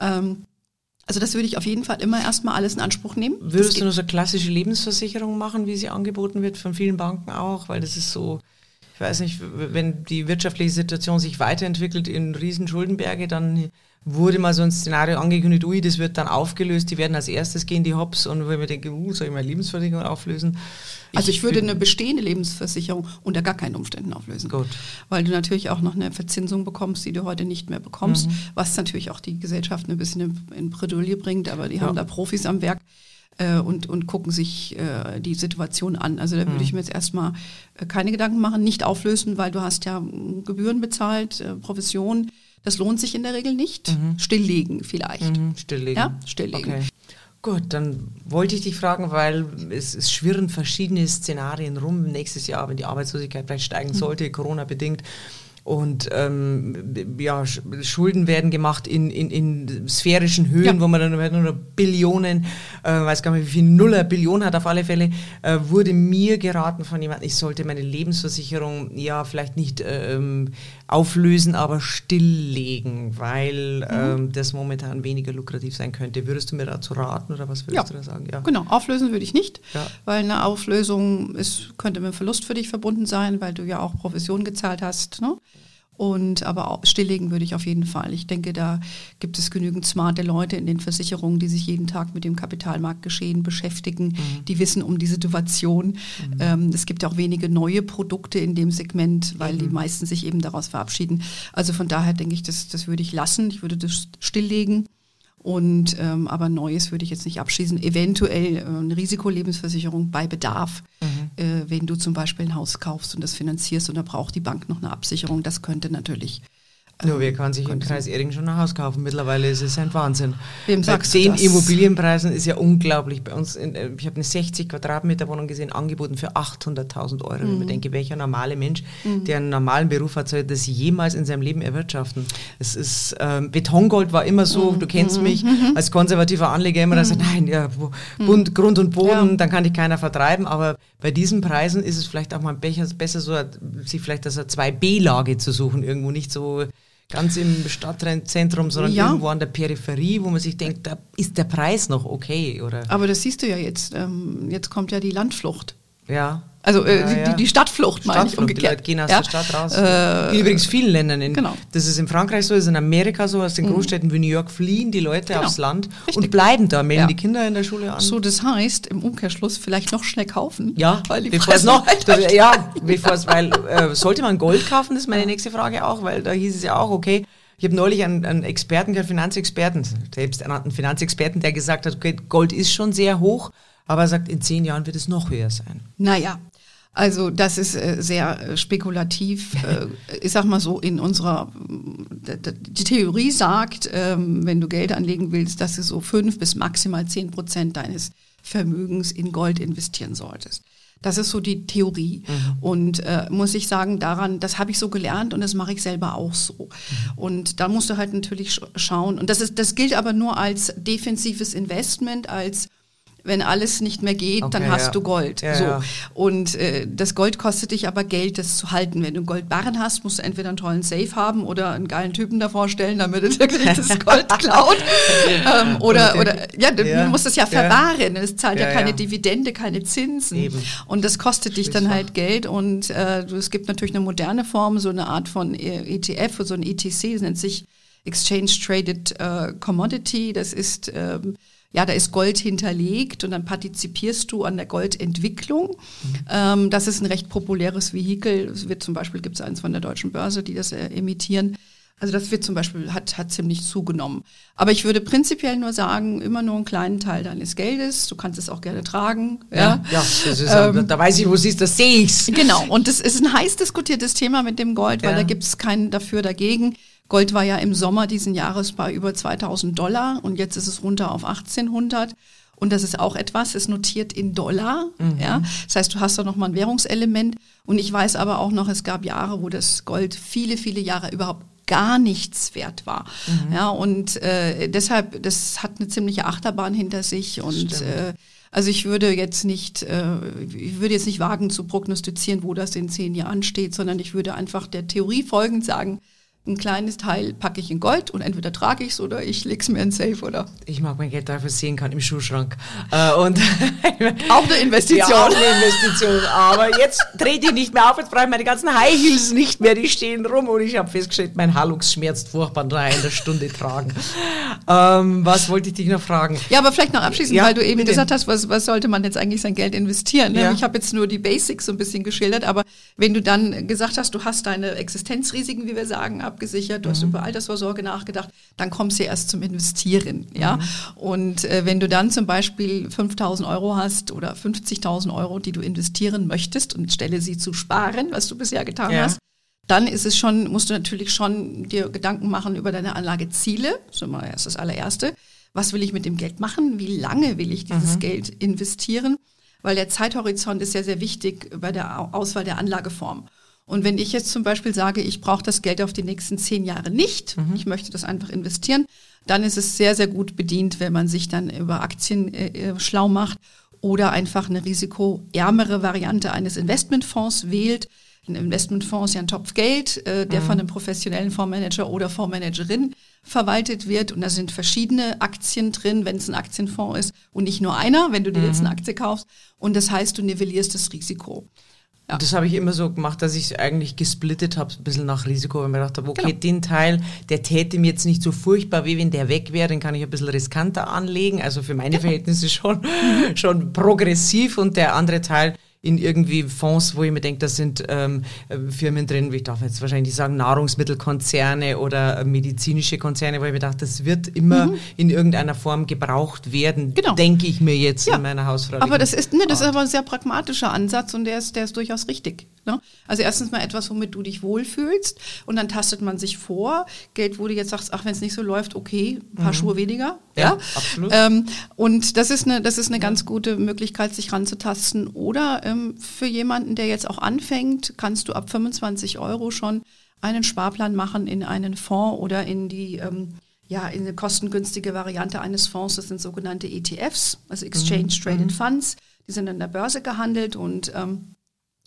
Ähm, also das würde ich auf jeden Fall immer erstmal alles in Anspruch nehmen. Würdest du nur so klassische Lebensversicherung machen, wie sie angeboten wird von vielen Banken auch? Weil das ist so, ich weiß nicht, wenn die wirtschaftliche Situation sich weiterentwickelt in Riesenschuldenberge, dann wurde mal so ein Szenario angekündigt, ui, das wird dann aufgelöst, die werden als erstes gehen, die Hops. Und wenn ich mir denke, uh, soll ich meine Lebensversicherung auflösen? Also ich würde eine bestehende Lebensversicherung unter gar keinen Umständen auflösen. Gut. Weil du natürlich auch noch eine Verzinsung bekommst, die du heute nicht mehr bekommst, Mhm. was natürlich auch die Gesellschaft ein bisschen in, in Bredouille bringt, aber die Ja. haben da Profis am Werk äh, und, und gucken sich äh, die Situation an. Also da würde Mhm. ich mir jetzt erstmal äh, keine Gedanken machen, nicht auflösen, weil du hast ja mm, Gebühren bezahlt, äh, Provision. Das lohnt sich in der Regel nicht. Stilllegen vielleicht. Mhm, stilllegen. Ja, stilllegen. Okay. Gut, dann wollte ich dich fragen, weil es, es schwirren verschiedene Szenarien rum nächstes Jahr, wenn die Arbeitslosigkeit vielleicht steigen sollte, Corona bedingt. Und ähm, ja, Sch- Schulden werden gemacht in, in, in sphärischen Höhen, Ja. wo man dann nur noch Billionen, äh, weiß gar nicht, wie viel Nuller Billion hat auf alle Fälle, äh, wurde mir geraten von jemandem, ich sollte meine Lebensversicherung ja vielleicht nicht ähm, auflösen, aber stilllegen, weil Mhm. ähm, das momentan weniger lukrativ sein könnte. Würdest du mir dazu raten oder was würdest Ja. du da sagen? Ja. Genau, auflösen würde ich nicht, Ja. weil eine Auflösung ist, könnte mit einem Verlust für dich verbunden sein, weil du ja auch Provision gezahlt hast. Ne? Und aber auch stilllegen würde ich auf jeden Fall. Ich denke, da gibt es genügend smarte Leute in den Versicherungen, die sich jeden Tag mit dem Kapitalmarktgeschehen beschäftigen. Die wissen um die Situation. Ähm, es gibt auch wenige neue Produkte in dem Segment, weil die meisten sich eben daraus verabschieden. Also von daher denke ich, das, das würde ich lassen. Ich würde das stilllegen. Und ähm, aber Neues würde ich jetzt nicht abschließen. Eventuell äh, eine Risikolebensversicherung bei Bedarf, äh, wenn du zum Beispiel ein Haus kaufst und das finanzierst und da braucht die Bank noch eine Absicherung. Das könnte natürlich. Nur wer kann sich im Kreis Ering schon ein Haus kaufen? Mittlerweile ist es ein Wahnsinn. Wem Bei den? Immobilienpreisen ist ja unglaublich. Bei uns, in, äh, ich habe eine 60 Quadratmeter Wohnung gesehen, angeboten für 800.000 Euro. Mhm. Ich mir denke, welcher normale Mensch, der einen normalen Beruf hat, soll das jemals in seinem Leben erwirtschaften? Es ist, ähm, Betongold war immer so, Mhm. du kennst mich als konservativer Anleger immer, dass nein, ja, Bund, Grund und Boden, Ja. dann kann dich keiner vertreiben. Aber bei diesen Preisen ist es vielleicht auch mal besser, besser so, sich vielleicht das 2B-Lage zu suchen, irgendwo nicht so ganz im Stadtzentrum, sondern Ja. irgendwo an der Peripherie, wo man sich denkt, da ist der Preis noch okay, oder? Aber das siehst du ja jetzt. Ähm, jetzt kommt ja die Landflucht. Ja. Also äh, Ja, die, ja. die, die Stadtflucht, meine ich Stadtflucht, die umgekehrt. Leute gehen aus Ja. der Stadt raus. Äh, in übrigens vielen Ländern. In, genau. Das ist in Frankreich so, das ist in Amerika so, aus den Großstädten wie New York fliehen die Leute Genau. aufs Land Richtig. und bleiben da, melden die Kinder in der Schule an. So, das heißt, im Umkehrschluss vielleicht noch schnell kaufen. Ja, weil die bevor es noch, das, ja, bevor es, weil, äh, sollte man Gold kaufen, das ist meine nächste Frage auch, weil da hieß es ja auch, okay, ich habe neulich einen, einen Experten gehört, Finanzexperten, selbsternannten Finanzexperten, der gesagt hat, okay, Gold ist schon sehr hoch, aber er sagt, in zehn Jahren wird es noch höher sein. Naja, also das ist äh, sehr äh, spekulativ. äh, ich sag mal so, in unserer, die Theorie sagt, ähm, wenn du Geld anlegen willst, dass du so fünf bis maximal zehn Prozent deines Vermögens in Gold investieren solltest. Das ist so die Theorie. Und äh, muss ich sagen, daran, das habe ich so gelernt und das mache ich selber auch so. Und da musst du halt natürlich sch schauen. Und das ist, das gilt aber nur als defensives Investment, als wenn alles nicht mehr geht, dann Okay, hast ja. du Gold. Ja, so. ja. Und äh, das Gold kostet dich aber Geld, das zu halten. Wenn du Goldbarren hast, musst du entweder einen tollen Safe haben oder einen geilen Typen davor stellen, damit er wirklich das Gold klaut. ähm, oder, Okay. oder ja, du musst es ja verwahren. Es zahlt ja, keine. Dividende, keine Zinsen. Eben. Und das kostet dich dann halt Geld. Und äh, es gibt natürlich eine moderne Form, so eine Art von äh, ETF, so ein ETC, das nennt sich Exchange Traded äh, Commodity. Das ist ähm, ja, da ist Gold hinterlegt und dann partizipierst du an der Goldentwicklung. Ähm, das ist ein recht populäres Vehikel. Es wird zum Beispiel gibt es eins von der Deutschen Börse, die das äh, emittieren. Also das wird zum Beispiel, hat, hat ziemlich zugenommen. Aber ich würde prinzipiell nur sagen, immer nur einen kleinen Teil deines Geldes. Du kannst es auch gerne tragen. Ja, ja, ja das ist, ähm, da weiß ich, wo es ist, das sehe ich's. Genau. Und das ist ein heiß diskutiertes Thema mit dem Gold, weil ja. da gibt es keinen dafür dagegen. Gold war ja im Sommer diesen Jahres bei über 2000 Dollar und jetzt ist es runter auf 1800. Und das ist auch etwas, ist notiert in Dollar. Mhm. Ja, das heißt, du hast da noch mal ein Währungselement. Und ich weiß aber auch noch, es gab Jahre, wo das Gold viele, viele Jahre überhaupt gar nichts wert war. Mhm. Ja, und äh, deshalb, das hat eine ziemliche Achterbahn hinter sich und äh, also ich würde jetzt nicht, äh, ich würde jetzt nicht wagen zu prognostizieren, wo das in zehn Jahren steht, sondern ich würde einfach der Theorie folgend sagen, ein kleines Teil packe ich in Gold und entweder trage ich es oder ich lege es mir in Safe oder. Ich mag mein Geld dafür sehen kann im Schuhschrank. Äh, und auch eine Investition. Ja, auch eine Investition. Aber jetzt dreht die nicht mehr auf, jetzt brauche ich meine ganzen High Heels nicht mehr, die stehen rum und ich habe festgestellt, mein Hallux schmerzt furchtbar nach einer Stunde tragen. Ähm, was wollte ich dich noch fragen? Ja, aber vielleicht noch abschließend, ja, weil du eben gesagt hast, was, was sollte man jetzt eigentlich sein Geld investieren? Ja. Ich habe jetzt nur die Basics so ein bisschen geschildert, aber wenn du dann gesagt hast, du hast deine Existenzrisiken, wie wir sagen, ab abgesichert, du mhm. hast über Altersvorsorge nachgedacht, dann kommst du erst zum Investieren. Ja? Mhm. Und äh, wenn du dann zum Beispiel 5000 Euro hast oder 50.000 Euro, die du investieren möchtest und stelle sie zu sparen, was du bisher getan ja. hast, dann ist es schon, musst du natürlich schon dir Gedanken machen über deine Anlageziele. Das ist mal das allererste. Was will ich mit dem Geld machen? Wie lange will ich dieses mhm. Geld investieren? Weil der Zeithorizont ist ja sehr wichtig bei der Auswahl der Anlageform. Und wenn ich jetzt zum Beispiel sage, ich brauche das Geld auf die nächsten zehn Jahre nicht, mhm. ich möchte das einfach investieren, dann ist es sehr, sehr gut bedient, wenn man sich dann über Aktien äh, äh schlau macht oder einfach eine risikoärmere Variante eines Investmentfonds wählt. Ein Investmentfonds ist ja ein Topf Geld, äh, der mhm. von einem professionellen Fondsmanager oder Fondsmanagerin verwaltet wird. Und da sind verschiedene Aktien drin, wenn es ein Aktienfonds ist und nicht nur einer, wenn du dir mhm. jetzt eine Aktie kaufst. Und das heißt, du nivellierst das Risiko. Ja. Das habe ich immer so gemacht, dass ich es eigentlich gesplittet habe, ein bisschen nach Risiko, weil ich mir gedacht habe, okay, genau. den Teil, der täte mir jetzt nicht so furchtbar weh, wenn der weg wäre, den kann ich ein bisschen riskanter anlegen, also für meine Verhältnisse schon, schon progressiv und der andere Teil, in irgendwie Fonds, wo ich mir denke, da sind ähm, Firmen drin, wie ich darf jetzt wahrscheinlich sagen, Nahrungsmittelkonzerne oder medizinische Konzerne, weil ich mir dachte, das wird immer mhm. in irgendeiner Form gebraucht werden, genau. denke ich mir jetzt ja. in meiner Hausfrau. Aber das ist, ne, das ist aber ein sehr pragmatischer Ansatz und der ist, der ist durchaus richtig. Ne? Also erstens mal etwas, womit du dich wohlfühlst und dann tastet man sich vor. Geld, wo du jetzt sagst, ach, wenn es nicht so läuft, okay, ein paar mhm. Schuhe weniger. Ja, ja? absolut. Ähm, und das ist eine, das ist eine ganz gute Möglichkeit, sich ranzutasten. Oder ähm, für jemanden, der jetzt auch anfängt, kannst du ab 25 Euro schon einen Sparplan machen in einen Fonds oder in die ähm, ja, in eine kostengünstige Variante eines Fonds, das sind sogenannte ETFs, also Exchange mhm. Traded mhm. Funds, die sind an der Börse gehandelt und ähm,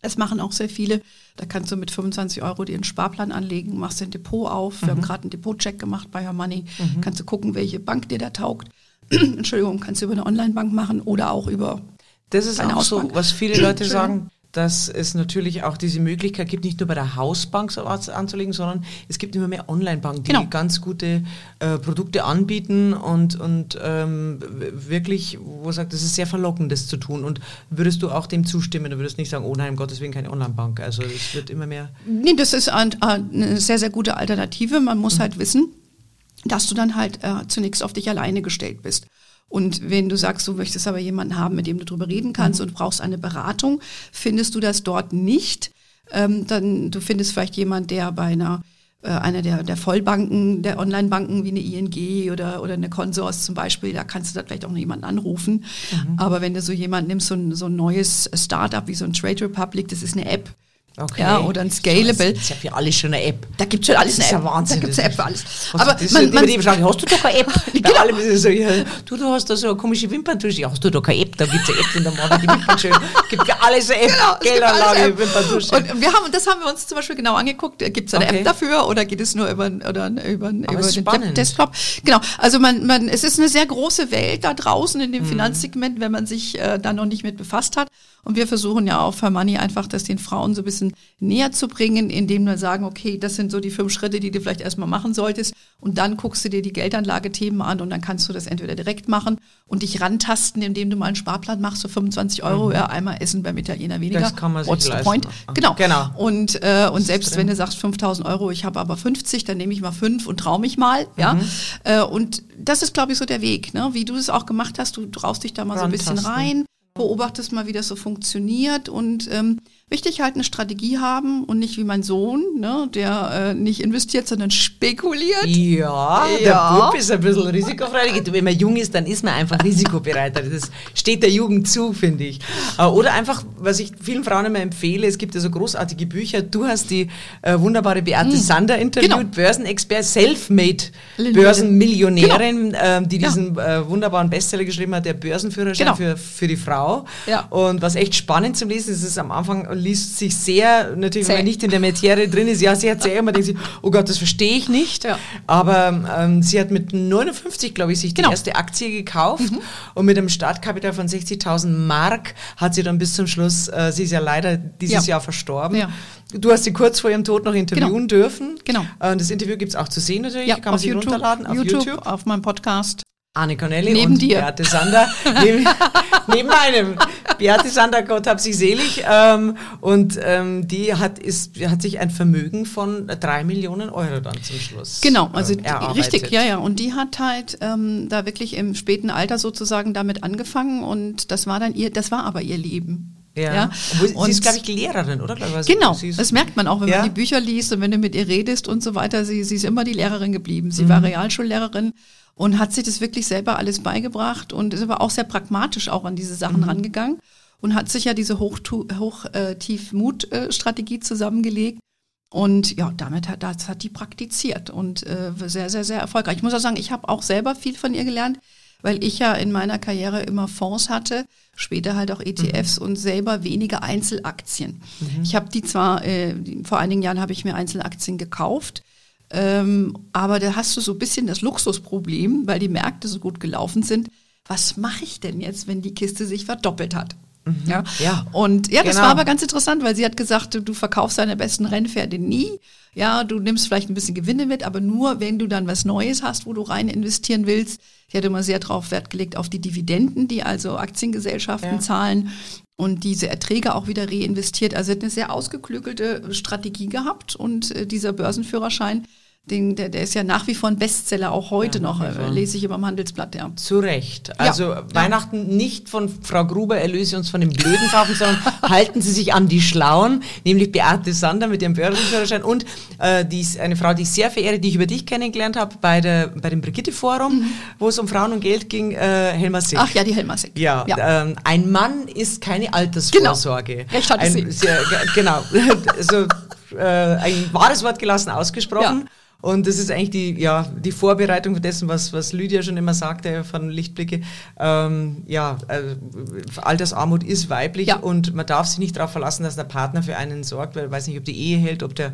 es machen auch sehr viele. Da kannst du mit 25 Euro dir einen Sparplan anlegen, machst ein Depot auf. Wir haben mhm. gerade einen Depotcheck gemacht bei Your Money. Mhm. Kannst du gucken, welche Bank dir da taugt. Entschuldigung, kannst du über eine Online-Bank machen oder auch über. Das ist auch Hausbank. so, was viele Leute sagen dass es natürlich auch diese Möglichkeit gibt, nicht nur bei der Hausbank so was anzulegen, sondern es gibt immer mehr Online-Banken, die genau. ganz gute äh, Produkte anbieten und, und ähm, wirklich, wo sagt, es ist sehr verlockend, das zu tun. Und würdest du auch dem zustimmen? Du würdest nicht sagen, oh nein, um Gottes Willen keine Online-Bank. Also es wird immer mehr. Nee, das ist eine sehr, sehr gute Alternative. Man muss mhm. halt wissen, dass du dann halt äh, zunächst auf dich alleine gestellt bist. Und wenn du sagst, du möchtest aber jemanden haben, mit dem du drüber reden kannst mhm. und brauchst eine Beratung, findest du das dort nicht. Ähm, dann du findest vielleicht jemand, der bei einer äh, einer der, der Vollbanken, der Online-Banken wie eine ING oder, oder eine Consors zum Beispiel, da kannst du da vielleicht auch noch jemanden anrufen. Mhm. Aber wenn du so jemanden nimmst, so ein, so ein neues Startup wie so ein Trade Republic, das ist eine App, Okay. Ja, oder ein Scalable. Das ist ja für alles schon eine App. Da gibt es schon alles das ist ja Wahnsinn. Da gibt es eine App für alles. Aber das man, man, die fragen, hast du doch eine App? genau. Bei allem ist so, ja, du, du hast da so eine komische Wimperntusche. Ja, hast du doch keine App? Da gibt es eine App und dann machen die Wimpern schön. Gibt für alles eine App. Genau, Geldanlage, Wimperntusche. Und wir haben, das haben wir uns zum Beispiel genau angeguckt. Gibt es eine okay. App dafür oder geht es nur über, oder über, über den Desktop? Genau. Also man, man, es ist eine sehr große Welt da draußen in dem mhm. Finanzsegment, wenn man sich äh, da noch nicht mit befasst hat. Und wir versuchen ja auch für Money einfach, das den Frauen so ein bisschen näher zu bringen, indem wir sagen, okay, das sind so die fünf Schritte, die du vielleicht erstmal machen solltest. Und dann guckst du dir die Geldanlagethemen an und dann kannst du das entweder direkt machen und dich rantasten, indem du mal einen Sparplan machst, so 25 Euro, mhm. ja, einmal essen beim Italiener weniger. Das kann man sich What's leisten. point? Genau. Genau. Und, äh, und selbst wenn du sagst 5000 Euro, ich habe aber 50, dann nehme ich mal fünf und trau mich mal, ja. Mhm. Äh, und das ist, glaube ich, so der Weg, ne? wie du es auch gemacht hast. Du traust dich da mal so ein bisschen rein, beobachtest mal, wie das so funktioniert und ähm, wichtig halt eine Strategie haben und nicht wie mein Sohn, ne, der äh, nicht investiert, sondern spekuliert. Ja, Ja. der Bub ist ein bisschen risikofreudig. Wenn man jung ist, dann ist man einfach risikobereiter. Das steht der Jugend zu, finde ich. Äh, Oder einfach, was ich vielen Frauen immer empfehle, es gibt ja so großartige Bücher. Du hast die äh, wunderbare Beate Sander interviewt, Genau. Börsenexpert, Selfmade Börsenmillionärin, ähm, die Ja. diesen äh, wunderbaren Bestseller geschrieben hat, der Börsenführerschein Genau. für, für die Frau. Ja. Und was echt spannend zum Lesen ist, ist am Anfang liest sich sehr, natürlich, wenn man Zäh. nicht in der Materie drin ist, ja, sehr zäh, man denkt sich, oh Gott, das verstehe ich nicht. Ja. Aber ähm, sie hat mit 59, glaube ich, sich die Genau. erste Aktie gekauft und mit einem Startkapital von 60.000 Mark hat sie dann bis zum Schluss, äh, sie ist ja leider dieses Ja. Jahr verstorben. Ja. Du hast sie kurz vor ihrem Tod noch interviewen dürfen. Genau. Äh, das Interview gibt es auch zu sehen natürlich, Ja, kann man auf sich YouTube, runterladen auf YouTube, YouTube. auf meinem Podcast. Anne Cornelli Neben und dir. Beate Sander. neben, neben einem. Beate Sander, Gott hab sie selig. Ähm, und ähm, die hat, ist, hat sich ein Vermögen von drei Millionen Euro dann zum Schluss Genau, also ähm, die, richtig, ja, ja. Und die hat halt ähm, da wirklich im späten Alter sozusagen damit angefangen und das war dann ihr, das war aber ihr Leben. Ja. Sie Und- ist, glaube ich, Lehrerin, oder? Genau, sie das merkt man auch, wenn Ja? man die Bücher liest und wenn du mit ihr redest und so weiter. Sie, sie ist immer die Lehrerin geblieben. Sie Mhm. war Realschullehrerin und hat sich das wirklich selber alles beigebracht und ist aber auch sehr pragmatisch auch an diese Sachen Mhm. rangegangen und hat sich ja diese Hoch-Tief-Mut-Strategie zusammengelegt. Und ja, damit hat, das hat die praktiziert und äh, sehr, sehr, sehr erfolgreich. Ich muss auch sagen, ich habe auch selber viel von ihr gelernt, weil ich ja in meiner Karriere immer Fonds hatte, später halt auch ETFs und selber wenige Einzelaktien. Ich habe die zwar, äh, vor einigen Jahren habe ich mir Einzelaktien gekauft, aber da hast du so ein bisschen das Luxusproblem, weil die Märkte so gut gelaufen sind. Was mache ich denn jetzt, wenn die Kiste sich verdoppelt hat? Ja. Ja. Und ja, das Genau. war aber ganz interessant, weil sie hat gesagt, du, verkaufst deine besten Rennpferde nie. Ja, du nimmst vielleicht ein bisschen Gewinne mit, aber nur, wenn du dann was Neues hast, wo du rein investieren willst. Sie hat immer sehr darauf Wert gelegt auf die Dividenden, die also Aktiengesellschaften Ja. zahlen und diese Erträge auch wieder reinvestiert. Also sie hat eine sehr ausgeklügelte Strategie gehabt und äh, dieser Börsenführerschein, den, der, der ist ja nach wie vor ein Bestseller, auch heute Ja, noch, äh, lese ich immer im Handelsblatt, ja. Zu Recht. Also Ja. Weihnachten nicht von Frau Gruber erlöse uns von den Blöden kaufen, sondern halten Sie sich an die Schlauen, nämlich Beate Sander mit ihrem Börsenführerschein und äh, die ist eine Frau, die ich sehr verehre, die ich über dich kennengelernt habe bei, der, bei dem Brigitte-Forum, wo es um Frauen und Geld ging, äh, Helma Sick. Mhm. Ach ja, die Helmasek. Ja, Ähm, ein Mann ist keine Altersvorsorge. Genau. Recht hatte ein, sie. Sehr, ge- genau. also, ein wahres Wort gelassen ausgesprochen. Und das ist eigentlich die, ja, die Vorbereitung dessen, was, was Lydia schon immer sagte von Lichtblicke. Ähm, ja, äh, Altersarmut ist weiblich Ja. und man darf sich nicht darauf verlassen, dass der Partner für einen sorgt, weil ich weiß nicht, ob die Ehe hält, ob der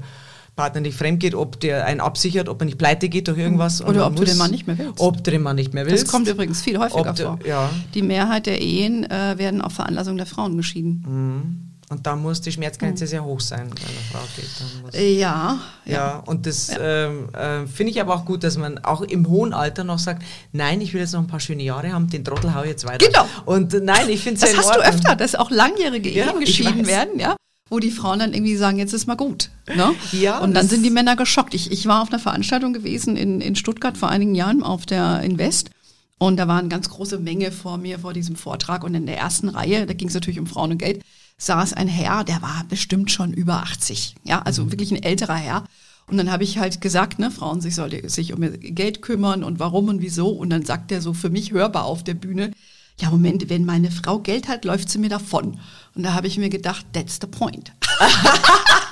Partner nicht fremd geht, ob der einen absichert, ob er nicht pleite geht durch irgendwas. Oder man ob du muss- den Mann nicht mehr willst. Ob du den Mann nicht mehr willst. Das kommt übrigens viel häufiger du- vor. ja. Die Mehrheit der Ehen äh, werden auf Veranlassung der Frauen geschieden. Mhm. Und da muss die Schmerzgrenze sehr hoch sein, wenn eine Frau geht. Äh, Ja, ja. und das ähm, äh, finde ich aber auch gut, dass man auch im hohen Alter noch sagt, nein, ich will jetzt noch ein paar schöne Jahre haben, den Trottel hau ich jetzt weiter. Genau. Und äh, nein, ich finde es Das ja in hast du öfter, dass auch langjährige Ja, Ehen geschieden werden, ja, wo die Frauen dann irgendwie sagen, jetzt ist mal gut. Ne? Ja, und dann das- sind die Männer geschockt. Ich, ich war auf einer Veranstaltung gewesen in, in Stuttgart vor einigen Jahren auf der Invest. Und da war eine ganz große Menge vor mir vor diesem Vortrag. Und in der ersten Reihe, da ging es natürlich um Frauen und Geld, saß ein Herr, der war bestimmt schon über 80. Ja, also wirklich ein älterer Herr. Und dann habe ich halt gesagt, ne, Frauen sich sollte sich um ihr Geld kümmern und warum und wieso. Und dann sagt er so für mich hörbar auf der Bühne, ja, Moment, wenn meine Frau Geld hat, läuft sie mir davon. Und da habe ich mir gedacht, that's the point.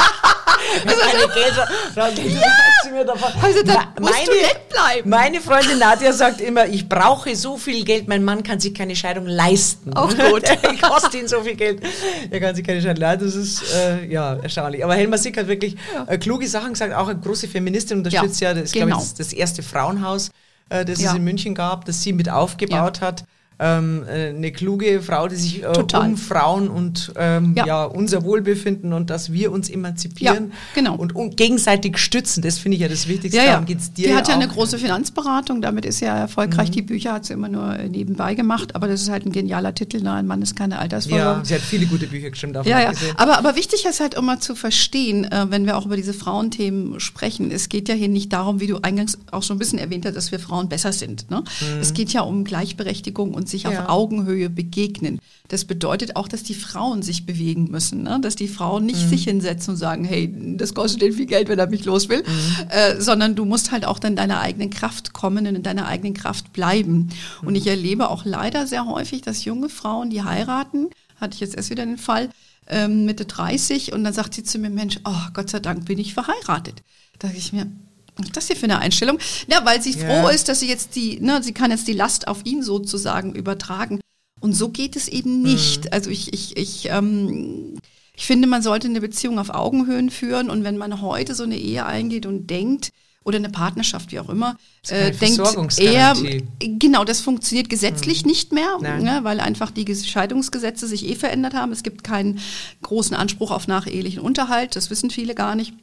Meine Gelder, dann geht sie mir davon. Also da Na, musst du nett bleiben. Meine Freundin Nadja sagt immer, ich brauche so viel Geld, mein Mann kann sich keine Scheidung leisten. Auch gut. Der kostet ihn so viel Geld, er kann sich keine Scheidung leisten. Das ist äh, ja erstaunlich. Aber Helma Sick hat wirklich äh, kluge Sachen gesagt, auch eine große Feministin unterstützt ja, Ja, das ist, glaube genau. ich, das, das erste Frauenhaus, äh, das Ja. es in München gab, das sie mit aufgebaut hat. Ähm, äh, eine kluge Frau, die sich äh, um Frauen und ähm, ja. Ja. unser Wohlbefinden und dass wir uns emanzipieren Ja, genau. und, und gegenseitig stützen. Das finde ich ja das Wichtigste. Ja, ja. Darum geht's dir die hat ja. Mhm. eine große Finanzberatung, damit ist sie ja erfolgreich. Die Bücher hat sie immer nur äh, nebenbei gemacht, aber das ist halt ein genialer Titel. Ne? Ein Mann ist keine Altersvorsorge. Ja, sie hat viele gute Bücher geschrieben, davon Ja, ja. Aber, aber wichtig ist halt immer zu verstehen, äh, wenn wir auch über diese Frauenthemen sprechen, es geht ja hier nicht darum, wie du eingangs auch schon ein bisschen erwähnt hast, dass wir Frauen besser sind. Ne? Es geht ja um Gleichberechtigung und sich Mhm. Ja. auf Augenhöhe begegnen. Das bedeutet auch, dass die Frauen sich bewegen müssen, ne? dass die Frauen Mhm. nicht sich hinsetzen und sagen, hey, das kostet den viel Geld, wenn er mich los will, Mhm. äh, sondern du musst halt auch dann in deiner eigenen Kraft kommen und in deiner eigenen Kraft bleiben. Mhm. Und ich erlebe auch leider sehr häufig, dass junge Frauen, die heiraten, hatte ich jetzt erst wieder den Fall, ähm, Mitte 30 und dann sagt sie zu mir, Mensch, oh Gott sei Dank bin ich verheiratet. Da dachte ich mir, was ist das hier für eine Einstellung? Ja, weil sie Ja. froh ist, dass sie jetzt die, ne, sie kann jetzt die Last auf ihn sozusagen übertragen. Und so geht es eben nicht. Also ich, ich, ich, ähm, ich finde, man sollte eine Beziehung auf Augenhöhen führen und wenn man heute so eine Ehe eingeht und denkt, oder eine Partnerschaft, wie auch immer, äh, denkt er, Versorgungsgarantie. genau, das funktioniert gesetzlich nicht mehr, ne, weil einfach die Scheidungsgesetze sich eh verändert haben. Es gibt keinen großen Anspruch auf nachehelichen Unterhalt, das wissen viele gar nicht.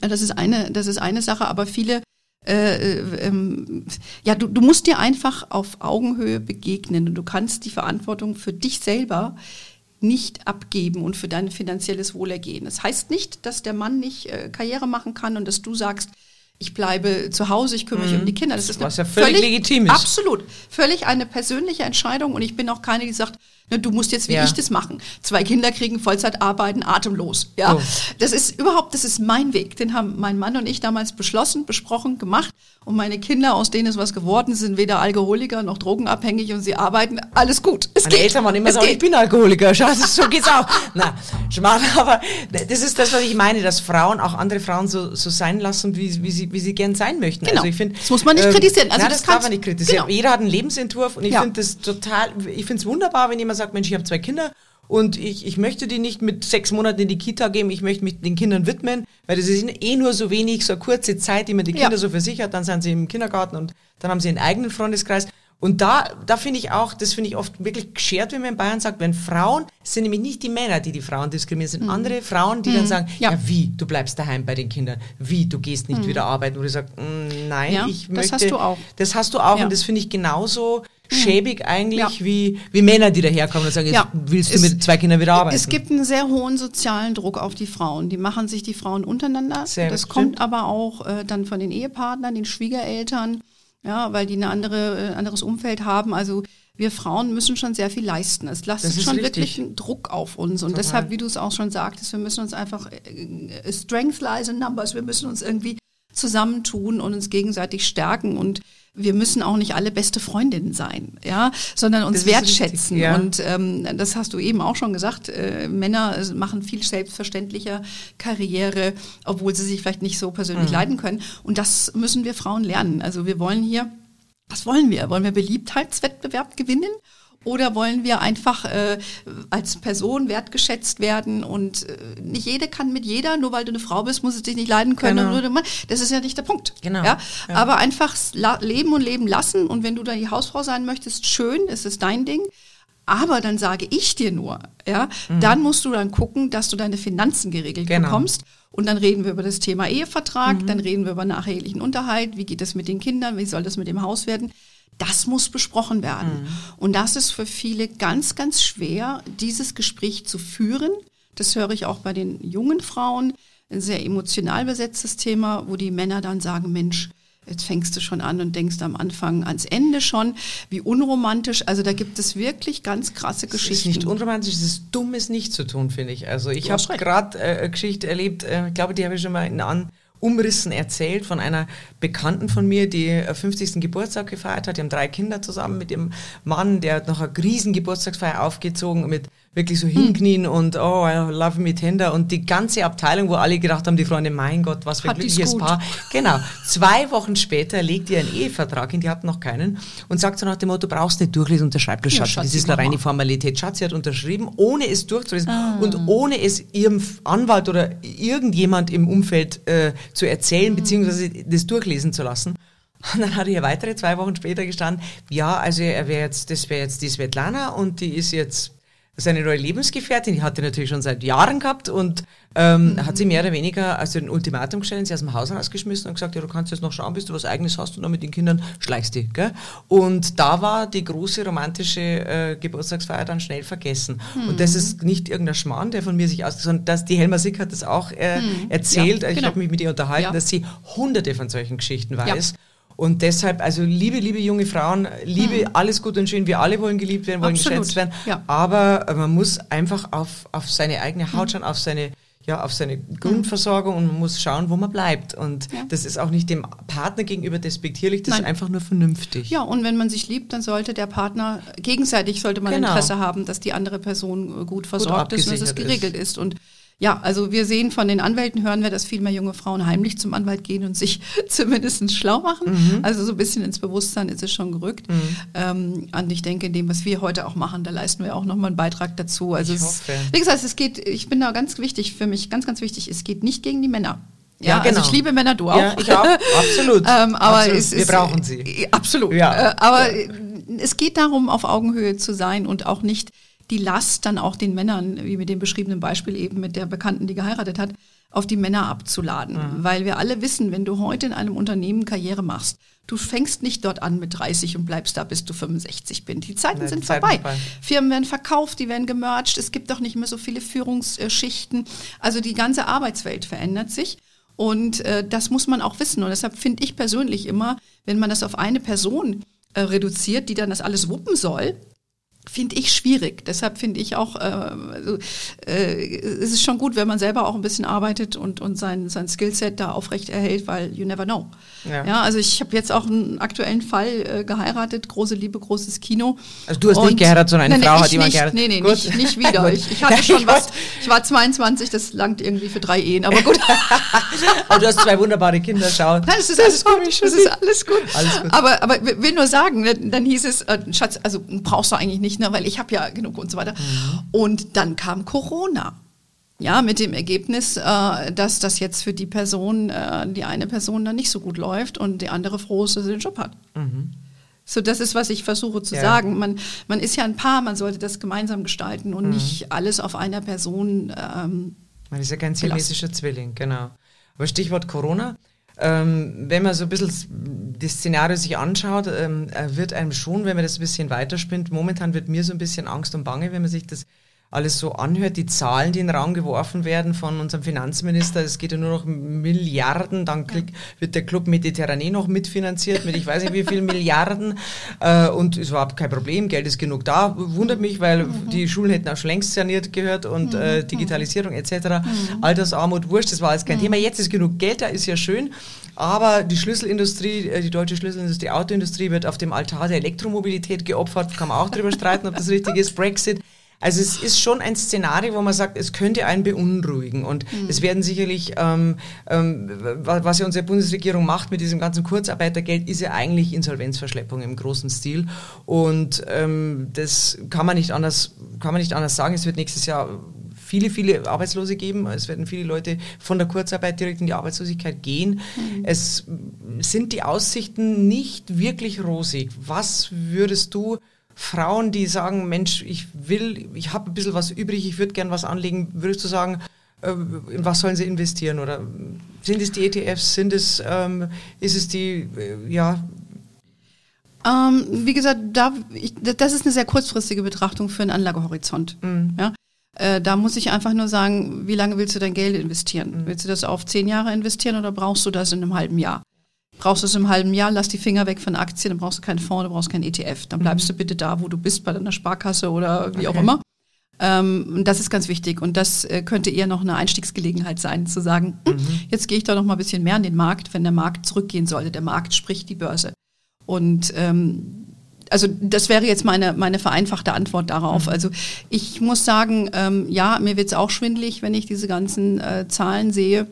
Das ist eine, das ist eine Sache, aber viele äh, äh, ähm, ja, du, du musst dir einfach auf Augenhöhe begegnen und du kannst die Verantwortung für dich selber nicht abgeben und für dein finanzielles Wohlergehen. Das heißt nicht, dass der Mann nicht äh, Karriere machen kann und dass du sagst, ich bleibe zu Hause, ich kümmere mich um die Kinder. Das ist Mhm. Was ja völlig legitim ist. Absolut. Völlig eine persönliche Entscheidung und ich bin auch keine, die sagt, du musst jetzt wie Ja. ich das machen. Zwei Kinder kriegen Vollzeit arbeiten, atemlos. Ja, Oh. das ist überhaupt, das ist mein Weg. Den haben mein Mann und ich damals beschlossen, besprochen, gemacht. Und meine Kinder, aus denen ist was geworden, sind weder Alkoholiker noch drogenabhängig und sie arbeiten. Alles gut. Es Meine geht. Eltern waren immer Es so, ich geht. bin Alkoholiker. Schau, das, so geht's auch. Na, Schmarrn, aber das ist das, was ich meine, dass Frauen auch andere Frauen so, so sein lassen, wie, wie, sie, wie sie gern sein möchten. Genau. Also ich finde, Das muss man nicht kritisieren. Also nein, das das darf man nicht kritisieren. genau. Jeder hat einen Lebensentwurf und ich Ja. finde das total, ich finde es wunderbar, wenn jemand sagt, Mensch, ich habe zwei Kinder und ich, ich möchte die nicht mit sechs Monaten in die Kita geben, ich möchte mich den Kindern widmen, weil das ist eh nur so wenig, so eine kurze Zeit, die man die Ja. Kinder so für sich hat, dann sind sie im Kindergarten und dann haben sie einen eigenen Freundeskreis. Und da, da finde ich auch, das finde ich oft wirklich geschert, wenn man in Bayern sagt, wenn Frauen, es sind nämlich nicht die Männer, die die Frauen diskriminieren, es sind andere Frauen, die dann sagen, ja. Mhm. Ja. Mhm. wie, du bleibst daheim bei den Kindern, wie, du gehst nicht wieder arbeiten, wo du sagst, "Mm, nein, Ja, ich das möchte. hast du auch. Das hast du auch Ja. Mhm. und das finde ich genauso schäbig eigentlich Ja. wie, wie Männer, die daherkommen und sagen, jetzt Ja. willst du Es- mit zwei Kindern wieder arbeiten. Es gibt einen sehr hohen sozialen Druck auf die Frauen. Die machen sich die Frauen untereinander. Sehr das gut, kommt stimmt. aber auch äh, dann von den Ehepartnern, den Schwiegereltern, ja, weil die ein andere, äh, anderes Umfeld haben. Also wir Frauen müssen schon sehr viel leisten. Es lastet schon richtig. wirklich einen Druck auf uns. Und Total. deshalb, wie du es auch schon sagtest, wir müssen uns einfach, äh, Strength lies in numbers, wir müssen uns irgendwie zusammentun und uns gegenseitig stärken und wir müssen auch nicht alle beste Freundinnen sein, ja, sondern uns ist richtig, wertschätzen. ja. Und ähm, das hast du eben auch schon gesagt, äh, Männer äh, machen viel selbstverständlicher Karriere, obwohl sie sich vielleicht nicht so persönlich Mhm. leiden können. Und das müssen wir Frauen lernen. Also wir wollen hier, was wollen wir? Wollen wir Beliebtheitswettbewerb gewinnen? Oder wollen wir einfach äh, als Person wertgeschätzt werden und äh, nicht jede kann mit jeder, nur weil du eine Frau bist, muss es dich nicht leiden können. Genau. Und nur. Das ist ja nicht der Punkt. Genau. Ja? Ja. Aber einfach leben und leben lassen. Und wenn du da die Hausfrau sein möchtest, schön, es ist dein Ding. Aber dann sage ich dir nur, ja, dann musst du dann gucken, dass du deine Finanzen geregelt Genau. bekommst. Und dann reden wir über das Thema Ehevertrag, dann reden wir über nachehelichen Unterhalt, wie geht es mit den Kindern, wie soll das mit dem Haus werden. Das muss besprochen werden. Und das ist für viele ganz, ganz schwer, dieses Gespräch zu führen. Das höre ich auch bei den jungen Frauen. Ein sehr emotional besetztes Thema, wo die Männer dann sagen, Mensch, jetzt fängst du schon an und denkst am Anfang ans Ende schon, wie unromantisch. Also da gibt es wirklich ganz krasse Es ist Geschichten. nicht unromantisch, es ist dumm, es nicht zu tun, finde ich. Also ich habe gerade äh, eine Geschichte erlebt, äh, ich glaube, die habe ich schon mal in An Umrissen erzählt von einer Bekannten von mir, die äh, 50. Geburtstag gefeiert hat. Die haben drei Kinder zusammen mit ihrem Mann, der hat noch eine riesen Geburtstagsfeier aufgezogen mit wirklich so Hm. hinknien und oh, I love me tender und die ganze Abteilung, wo alle gedacht haben, die Freunde, mein Gott, was für ein glückliches. Paar. Genau. Zwei Wochen später legt ihr einen Ehevertrag hin, die hatten noch keinen und sagt so nach dem Motto, brauchst nicht durchlesen, unterschreib das, Ja, Schatz. Schatzi, Das ist eine reine Formalität. Schatzi hat unterschrieben, ohne es durchzulesen Ah. und ohne es ihrem Anwalt oder irgendjemand im Umfeld äh, zu erzählen, Mhm. beziehungsweise das durchlesen zu lassen. Und dann hat er weitere zwei Wochen später gestanden, ja, also er wäre jetzt, das wäre jetzt die Svetlana und die ist jetzt seine neue Lebensgefährtin, die hat er natürlich schon seit Jahren gehabt und ähm, mhm. hat sie mehr oder weniger also ein Ultimatum gestellt, sie aus dem Haus rausgeschmissen und gesagt, ja, du kannst jetzt noch schauen, bis du was Eigenes hast und dann mit den Kindern schleichst die. Gell? Und da war die große romantische äh, Geburtstagsfeier dann schnell vergessen. Mhm. Und das ist nicht irgendein Schmarrn, der von mir sich aus, sondern dass die Helma Sick hat das auch äh, mhm. erzählt. Ja, ich genau. habe mich mit ihr unterhalten, ja. dass sie hunderte von solchen Geschichten weiß. Ja. Und deshalb, also liebe, liebe junge Frauen, liebe, mhm. alles gut und schön, wir alle wollen geliebt werden, wollen Absolut. geschätzt werden. Ja. Aber äh, man muss einfach auf, auf seine eigene Haut mhm. schauen, auf seine ja, auf seine Grundversorgung und man muss schauen, wo man bleibt. Und ja. das ist auch nicht dem Partner gegenüber despektierlich, das Nein. ist einfach nur vernünftig. Ja, und wenn man sich liebt, dann sollte der Partner, gegenseitig sollte man genau. Interesse haben, dass die andere Person gut versorgt gut ist und dass es geregelt ist. ist. Und ja, also wir sehen von den Anwälten, hören wir, dass viel mehr junge Frauen heimlich zum Anwalt gehen und sich zumindest schlau machen. Mhm. Also so ein bisschen ins Bewusstsein ist es schon gerückt. Mhm. Ähm, und ich denke, in dem, was wir heute auch machen, da leisten wir auch nochmal einen Beitrag dazu. Also es, wie gesagt, es geht, ich bin da ganz wichtig, für mich ganz, ganz wichtig, es geht nicht gegen die Männer. Ja, ja genau. also ich liebe Männer, du auch. Ja, ich auch, absolut. ähm, aber absolut. Es, wir brauchen sie. Äh, absolut. Ja. Äh, aber ja. es geht darum, auf Augenhöhe zu sein und auch nicht die Last dann auch den Männern, wie mit dem beschriebenen Beispiel eben mit der Bekannten, die geheiratet hat, auf die Männer abzuladen. Mhm. Weil wir alle wissen, wenn du heute in einem Unternehmen Karriere machst, du fängst nicht dort an mit 30 und bleibst da, bis du 65 bist. Die Zeiten Nein, sind die vorbei. Zeiten Firmen werden verkauft, die werden gemerged, es gibt doch nicht mehr so viele Führungsschichten. Also die ganze Arbeitswelt verändert sich. Und äh, das muss man auch wissen. Und deshalb finde ich persönlich immer, wenn man das auf eine Person äh, reduziert, die dann das alles wuppen soll, finde ich schwierig. Deshalb finde ich auch, äh, also, äh, es ist schon gut, wenn man selber auch ein bisschen arbeitet und, und sein, sein Skillset da aufrecht erhält, weil you never know. Ja, ja also ich habe jetzt auch einen aktuellen Fall äh, geheiratet, große Liebe, großes Kino. Also du hast und, nicht geheiratet, sondern eine nein, Frau hat jemand geheiratet? Nee, nee, nicht, nicht wieder. ich, ich hatte schon was, ich war 22, das langt irgendwie für drei Ehen, aber gut. aber du hast zwei wunderbare Kinder, schau. Nein, das ist das alles gut, das ist alles gut. Alles gut. Aber, aber will nur sagen, dann hieß es, äh, Schatz, also brauchst du eigentlich nicht ne, weil ich habe ja genug und so weiter. Mhm. Und dann kam Corona. Ja, mit dem Ergebnis, äh, dass das jetzt für die Person, äh, die eine Person dann nicht so gut läuft und die andere froh ist, dass sie den Job hat. Mhm. So, das ist, was ich versuche zu ja. sagen. Man, man ist ja ein Paar, man sollte das gemeinsam gestalten und mhm. nicht alles auf einer Person. Ähm, man ist ja kein siamesischer Zwilling, genau. Aber Stichwort Corona. Ähm, wenn man so ein bisschen das Szenario sich anschaut, ähm, wird einem schon, wenn man das ein bisschen weiterspinnt, momentan wird mir so ein bisschen Angst und Bange, wenn man sich das alles so anhört, die Zahlen, die in den Raum geworfen werden von unserem Finanzminister, es geht ja nur noch Milliarden, dann krieg, wird der Club Mediterranee noch mitfinanziert mit ich weiß nicht wie viel Milliarden äh, und ist überhaupt kein Problem, Geld ist genug da. Wundert mich, weil mhm. die Schulen hätten auch schon längst saniert gehört und mhm. äh, Digitalisierung etc. Mhm. Altersarmut, Wurscht, das war alles kein mhm. Thema. Jetzt ist genug Geld da, ist ja schön, aber die Schlüsselindustrie, äh, die deutsche Schlüsselindustrie, Autoindustrie wird auf dem Altar der Elektromobilität geopfert, kann man auch drüber streiten, ob das richtig ist, Brexit. Also es ist schon ein Szenario, wo man sagt, es könnte einen beunruhigen. Und mhm. es werden sicherlich, ähm, ähm, was ja unsere Bundesregierung macht mit diesem ganzen Kurzarbeitergeld, ist ja eigentlich Insolvenzverschleppung im großen Stil. Und ähm, das kann man nicht anders, kann man nicht anders sagen. Es wird nächstes Jahr viele, viele Arbeitslose geben. Es werden viele Leute von der Kurzarbeit direkt in die Arbeitslosigkeit gehen. Mhm. Es sind die Aussichten nicht wirklich rosig. Was würdest du Frauen, die sagen, Mensch, ich will, ich habe ein bisschen was übrig, ich würde gern was anlegen, würdest du sagen, äh, in was sollen sie investieren? Oder sind es die ETFs, sind es, ähm, ist es die, äh, ja, ähm, wie gesagt, da, ich, das ist eine sehr kurzfristige Betrachtung für einen Anlagehorizont. Mhm. Ja? Äh, da muss ich einfach nur sagen, wie lange willst du dein Geld investieren? Mhm. Willst du das auf zehn Jahre investieren oder brauchst du das in einem halben Jahr? Brauchst du es im halben Jahr, lass die Finger weg von Aktien, dann brauchst du keinen Fonds, du brauchst keinen ETF. Dann bleibst mhm. du bitte da, wo du bist, bei deiner Sparkasse oder wie okay. auch immer. Ähm, das ist ganz wichtig und das äh, könnte eher noch eine Einstiegsgelegenheit sein, zu sagen, hm, mhm. jetzt gehe ich da noch mal ein bisschen mehr in den Markt, wenn der Markt zurückgehen sollte. Der Markt spricht die Börse. Und ähm, also das wäre jetzt meine, meine vereinfachte Antwort darauf. Mhm. Also ich muss sagen, ähm, ja, mir wird es auch schwindlig, wenn ich diese ganzen äh, Zahlen sehe.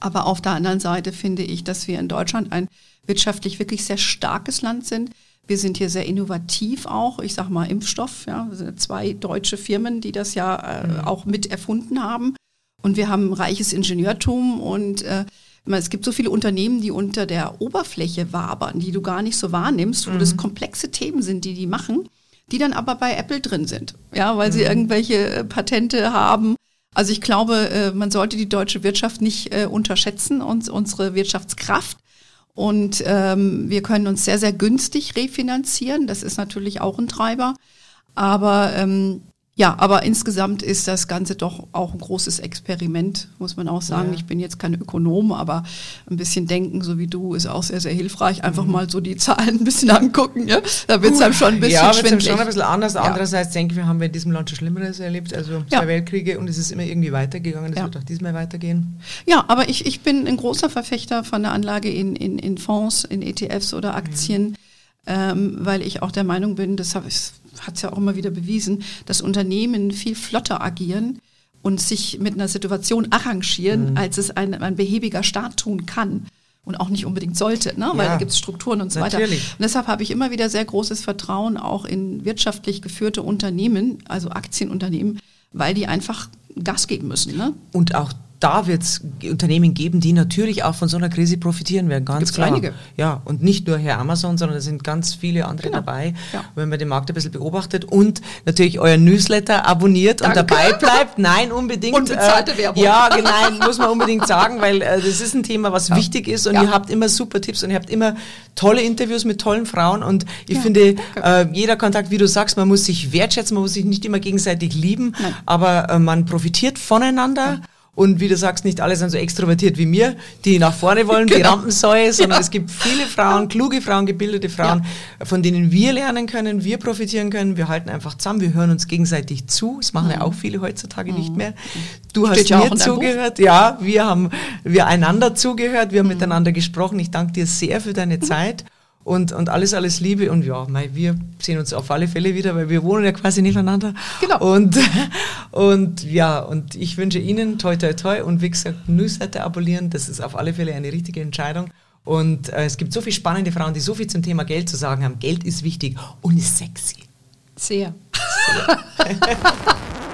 Aber auf der anderen Seite finde ich, dass wir in Deutschland ein wirtschaftlich wirklich sehr starkes Land sind. Wir sind hier sehr innovativ auch. Ich sage mal Impfstoff. Ja, sind zwei deutsche Firmen, die das ja äh, mhm. auch mit erfunden haben. Und wir haben ein reiches Ingenieurtum und äh, es gibt so viele Unternehmen, die unter der Oberfläche wabern, die du gar nicht so wahrnimmst, wo mhm. das komplexe Themen sind, die die machen, die dann aber bei Apple drin sind, ja, weil mhm. sie irgendwelche äh, Patente haben. Also ich glaube, äh, man sollte die deutsche Wirtschaft nicht äh, unterschätzen und unsere Wirtschaftskraft. Und ähm, wir können uns sehr, sehr günstig refinanzieren. Das ist natürlich auch ein Treiber. Aber ähm, ja, aber insgesamt ist das Ganze doch auch ein großes Experiment, muss man auch sagen. Ja. Ich bin jetzt kein Ökonom, aber ein bisschen denken, so wie du, ist auch sehr, sehr hilfreich. Einfach mhm. mal so die Zahlen ein bisschen angucken. Ja? Da wird es einem schon ein bisschen ja, schwindelig. Ja, schon ein bisschen anders. Ja. Andererseits denke ich, wir haben in diesem Land schon Schlimmeres erlebt. Also zwei ja. Weltkriege und es ist immer irgendwie weitergegangen. Das wird auch diesmal weitergehen. Ja, aber ich, ich bin ein großer Verfechter von der Anlage in, in, in Fonds, in ETFs oder Aktien. Mhm. Ähm, weil ich auch der Meinung bin, das habe ich hat es ja auch immer wieder bewiesen, dass Unternehmen viel flotter agieren und sich mit einer Situation arrangieren, mhm. als es ein, ein behäbiger Staat tun kann und auch nicht unbedingt sollte, ne? weil ja, da gibt es Strukturen und so natürlich. weiter. Und deshalb habe ich immer wieder sehr großes Vertrauen auch in wirtschaftlich geführte Unternehmen, also Aktienunternehmen, weil die einfach Gas geben müssen. Ne? Und auch da wird es Unternehmen geben, die natürlich auch von so einer Krise profitieren werden, ganz Gibt's klar. Einige. Ja, und nicht nur Herr Amazon, sondern es sind ganz viele andere genau. dabei, ja. wenn man den Markt ein bisschen beobachtet und natürlich euer Newsletter abonniert Danke. und dabei bleibt. Nein, unbedingt. Unbezahlte äh, Werbung. Ja, genau, muss man unbedingt sagen, weil äh, das ist ein Thema, was ja. wichtig ist und ja. ihr habt immer super Tipps und ihr habt immer tolle Interviews mit tollen Frauen und ich finde, äh, jeder Kontakt, wie du sagst, man muss sich wertschätzen, man muss sich nicht immer gegenseitig lieben, Nein. aber äh, man profitiert voneinander. Und wie du sagst, nicht alle sind so extrovertiert wie mir, die nach vorne wollen, genau. die Rampensäue, sondern ja. es gibt viele Frauen, kluge Frauen, gebildete Frauen, ja. von denen wir lernen können, wir profitieren können. Wir halten einfach zusammen, wir hören uns gegenseitig zu. Das machen mhm. ja auch viele heutzutage mhm. nicht mehr. Du Steht hast mir zugehört, ja, wir haben wir einander zugehört, wir haben mhm. miteinander gesprochen. Ich danke dir sehr für deine Zeit und, und alles, alles Liebe. Und ja, mei, wir sehen uns auf alle Fälle wieder, weil wir wohnen ja quasi nebeneinander. Genau. Und, und ja, und ich wünsche Ihnen toi toi toi und wie gesagt, Newsletter abonnieren, das ist auf alle Fälle eine richtige Entscheidung. Und äh, es gibt so viele spannende Frauen, die so viel zum Thema Geld zu sagen haben. Geld ist wichtig und ist sexy. Sehr. Sehr.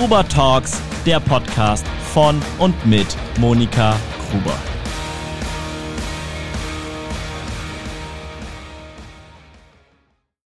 Gruber Talks, der Podcast von und mit Monika Gruber.